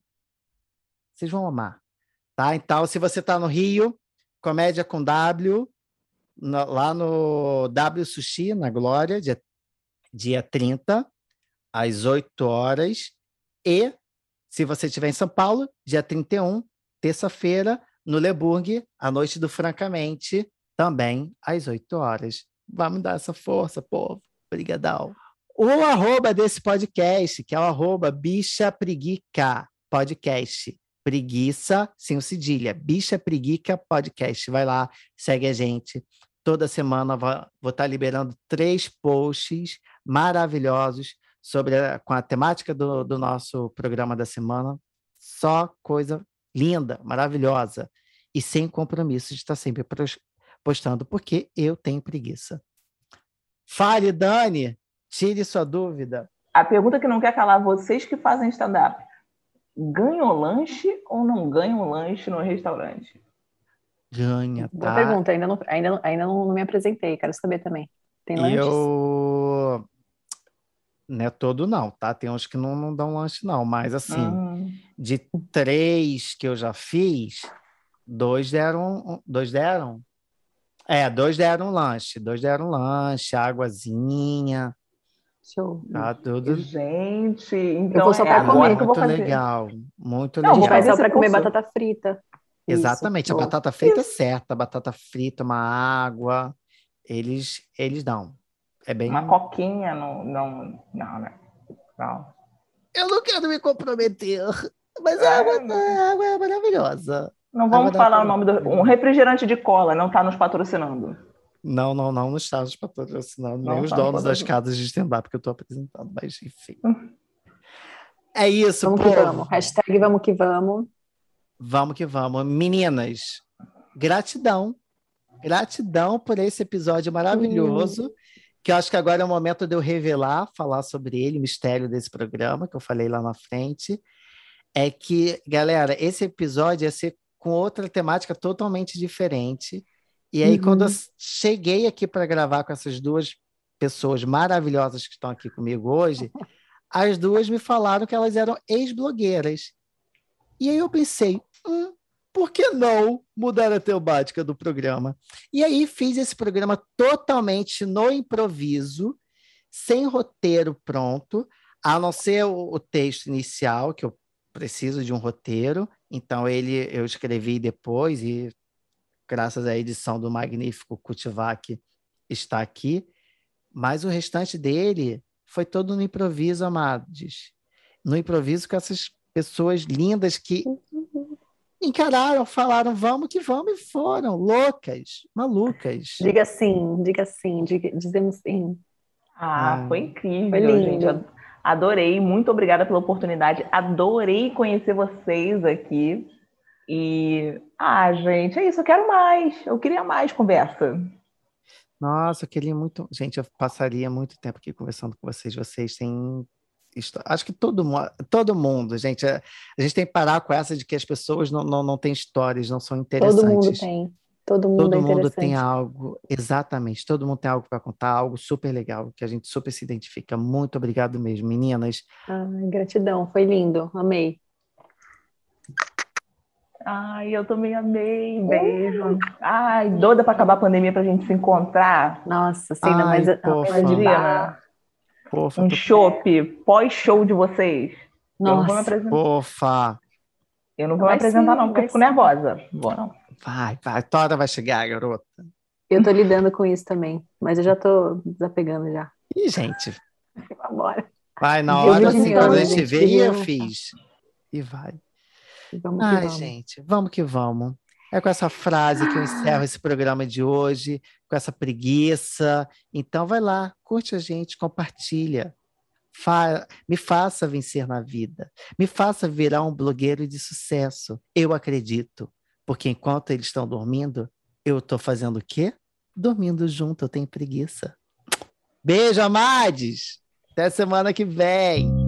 Vocês vão amar. Tá? Então, se você está no Rio, Comédia com W, lá no W Sushi, na Glória, dia, dia 30, às 8 horas. E, se você estiver em São Paulo, dia 31, terça-feira, no Leburg, a noite do Francamente, também às 8 horas. Vamos dar essa força, povo. Obrigadão. O arroba desse podcast, que é o arroba bicha preguica podcast. Preguiça, sem o cedilha. Bicha preguica podcast. Vai lá, segue a gente. Toda semana vou estar tá liberando três posts maravilhosos sobre a, com a temática do, do nosso programa da semana. Só coisa linda, maravilhosa e sem compromisso de estar sempre postando, porque eu tenho preguiça. Fale, Dani, tire sua dúvida. A pergunta que não quer calar, vocês que fazem stand-up, ganham lanche ou não ganham lanche no restaurante? Ganha, tá? Boa pergunta, ainda não, ainda, ainda não, me apresentei, quero saber também. Tem lanches? Eu... Não é todo não, tá? Tem uns que não, não dão lanche não, mas assim, hum. de três que eu já fiz, dois deram, dois deram? É, dois deram lanche, dois deram lanche, águazinha. Show. Tá tudo. Gente, então eu vou só é comer que eu vou fazer. legal, muito não, legal. Vou fazer só para comer batata frita. Exatamente, Isso. a batata frita Isso. é certa, a batata frita, uma água, eles eles dão. É bem uma coquinha não não não, né? Não. Eu não quero me comprometer, mas a água, a água é maravilhosa. Não vamos falar o nome do. Um refrigerante de cola não está nos patrocinando. Não, não, não, não está nos patrocinando. Não nem os tá donos das casas de stand-up que eu estou apresentando, mas enfim. é isso, Vamos povo. que vamos. Hashtag vamos que vamos. Vamos que vamos. Meninas, gratidão. Gratidão por esse episódio maravilhoso. Hum. Que eu acho que agora é o momento de eu revelar, falar sobre ele, o mistério desse programa, que eu falei lá na frente. É que, galera, esse episódio ia ser com outra temática totalmente diferente. E aí, uhum. quando eu cheguei aqui para gravar com essas duas pessoas maravilhosas que estão aqui comigo hoje, as duas me falaram que elas eram ex-blogueiras. E aí eu pensei, hum, por que não mudar a temática do programa? E aí fiz esse programa totalmente no improviso, sem roteiro pronto, a não ser o, texto inicial, que eu preciso de um roteiro, então ele eu escrevi depois e graças à edição do magnífico Kutivac está aqui, mas o restante dele foi todo no improviso, amados. No improviso com essas pessoas lindas que encararam, falaram vamos que vamos e foram loucas, malucas. Diga sim, diga sim, diga, dizemos sim. Ah, ah, foi incrível, foi lindo. gente. Adorei, muito obrigada pela oportunidade. Adorei conhecer vocês aqui. E, ah, gente, é isso, eu quero mais. Eu queria mais conversa. Nossa, eu queria muito. Gente, eu passaria muito tempo aqui conversando com vocês. Vocês têm. Acho que todo mundo, todo mundo, gente. A gente tem que parar com essa de que as pessoas não, não, não têm histórias, não são interessantes. Todo mundo tem. Todo mundo, todo é mundo tem algo, exatamente, todo mundo tem algo para contar, algo super legal, que a gente super se identifica. Muito obrigado mesmo, meninas. Ai, gratidão, foi lindo, amei. Ai, eu também amei, beijo. Ai, doida para acabar a pandemia para a gente se encontrar. Nossa, sim, não, mas um chopp pós-show de vocês. Nossa, eu não vou me apresentar. Fofa. Eu não vou vai me apresentar, sim, não, porque eu fico nervosa. Vou não. Vai, vai, toda vai chegar, garota. Eu tô lidando com isso também, mas eu já tô desapegando já. Ih, gente. Vambora. Vai, na hora assim, quando a gente vê, e eu fiz. E vai. Vamos Ai, vamos. gente, vamos que vamos. É com essa frase que eu encerro esse programa de hoje, com essa preguiça. Então vai lá, curte a gente, compartilha. Fa me faça vencer na vida. Me faça virar um blogueiro de sucesso. Eu acredito. Porque enquanto eles estão dormindo, eu estou fazendo o quê? Dormindo junto, eu tenho preguiça. Beijo, amades! Até semana que vem!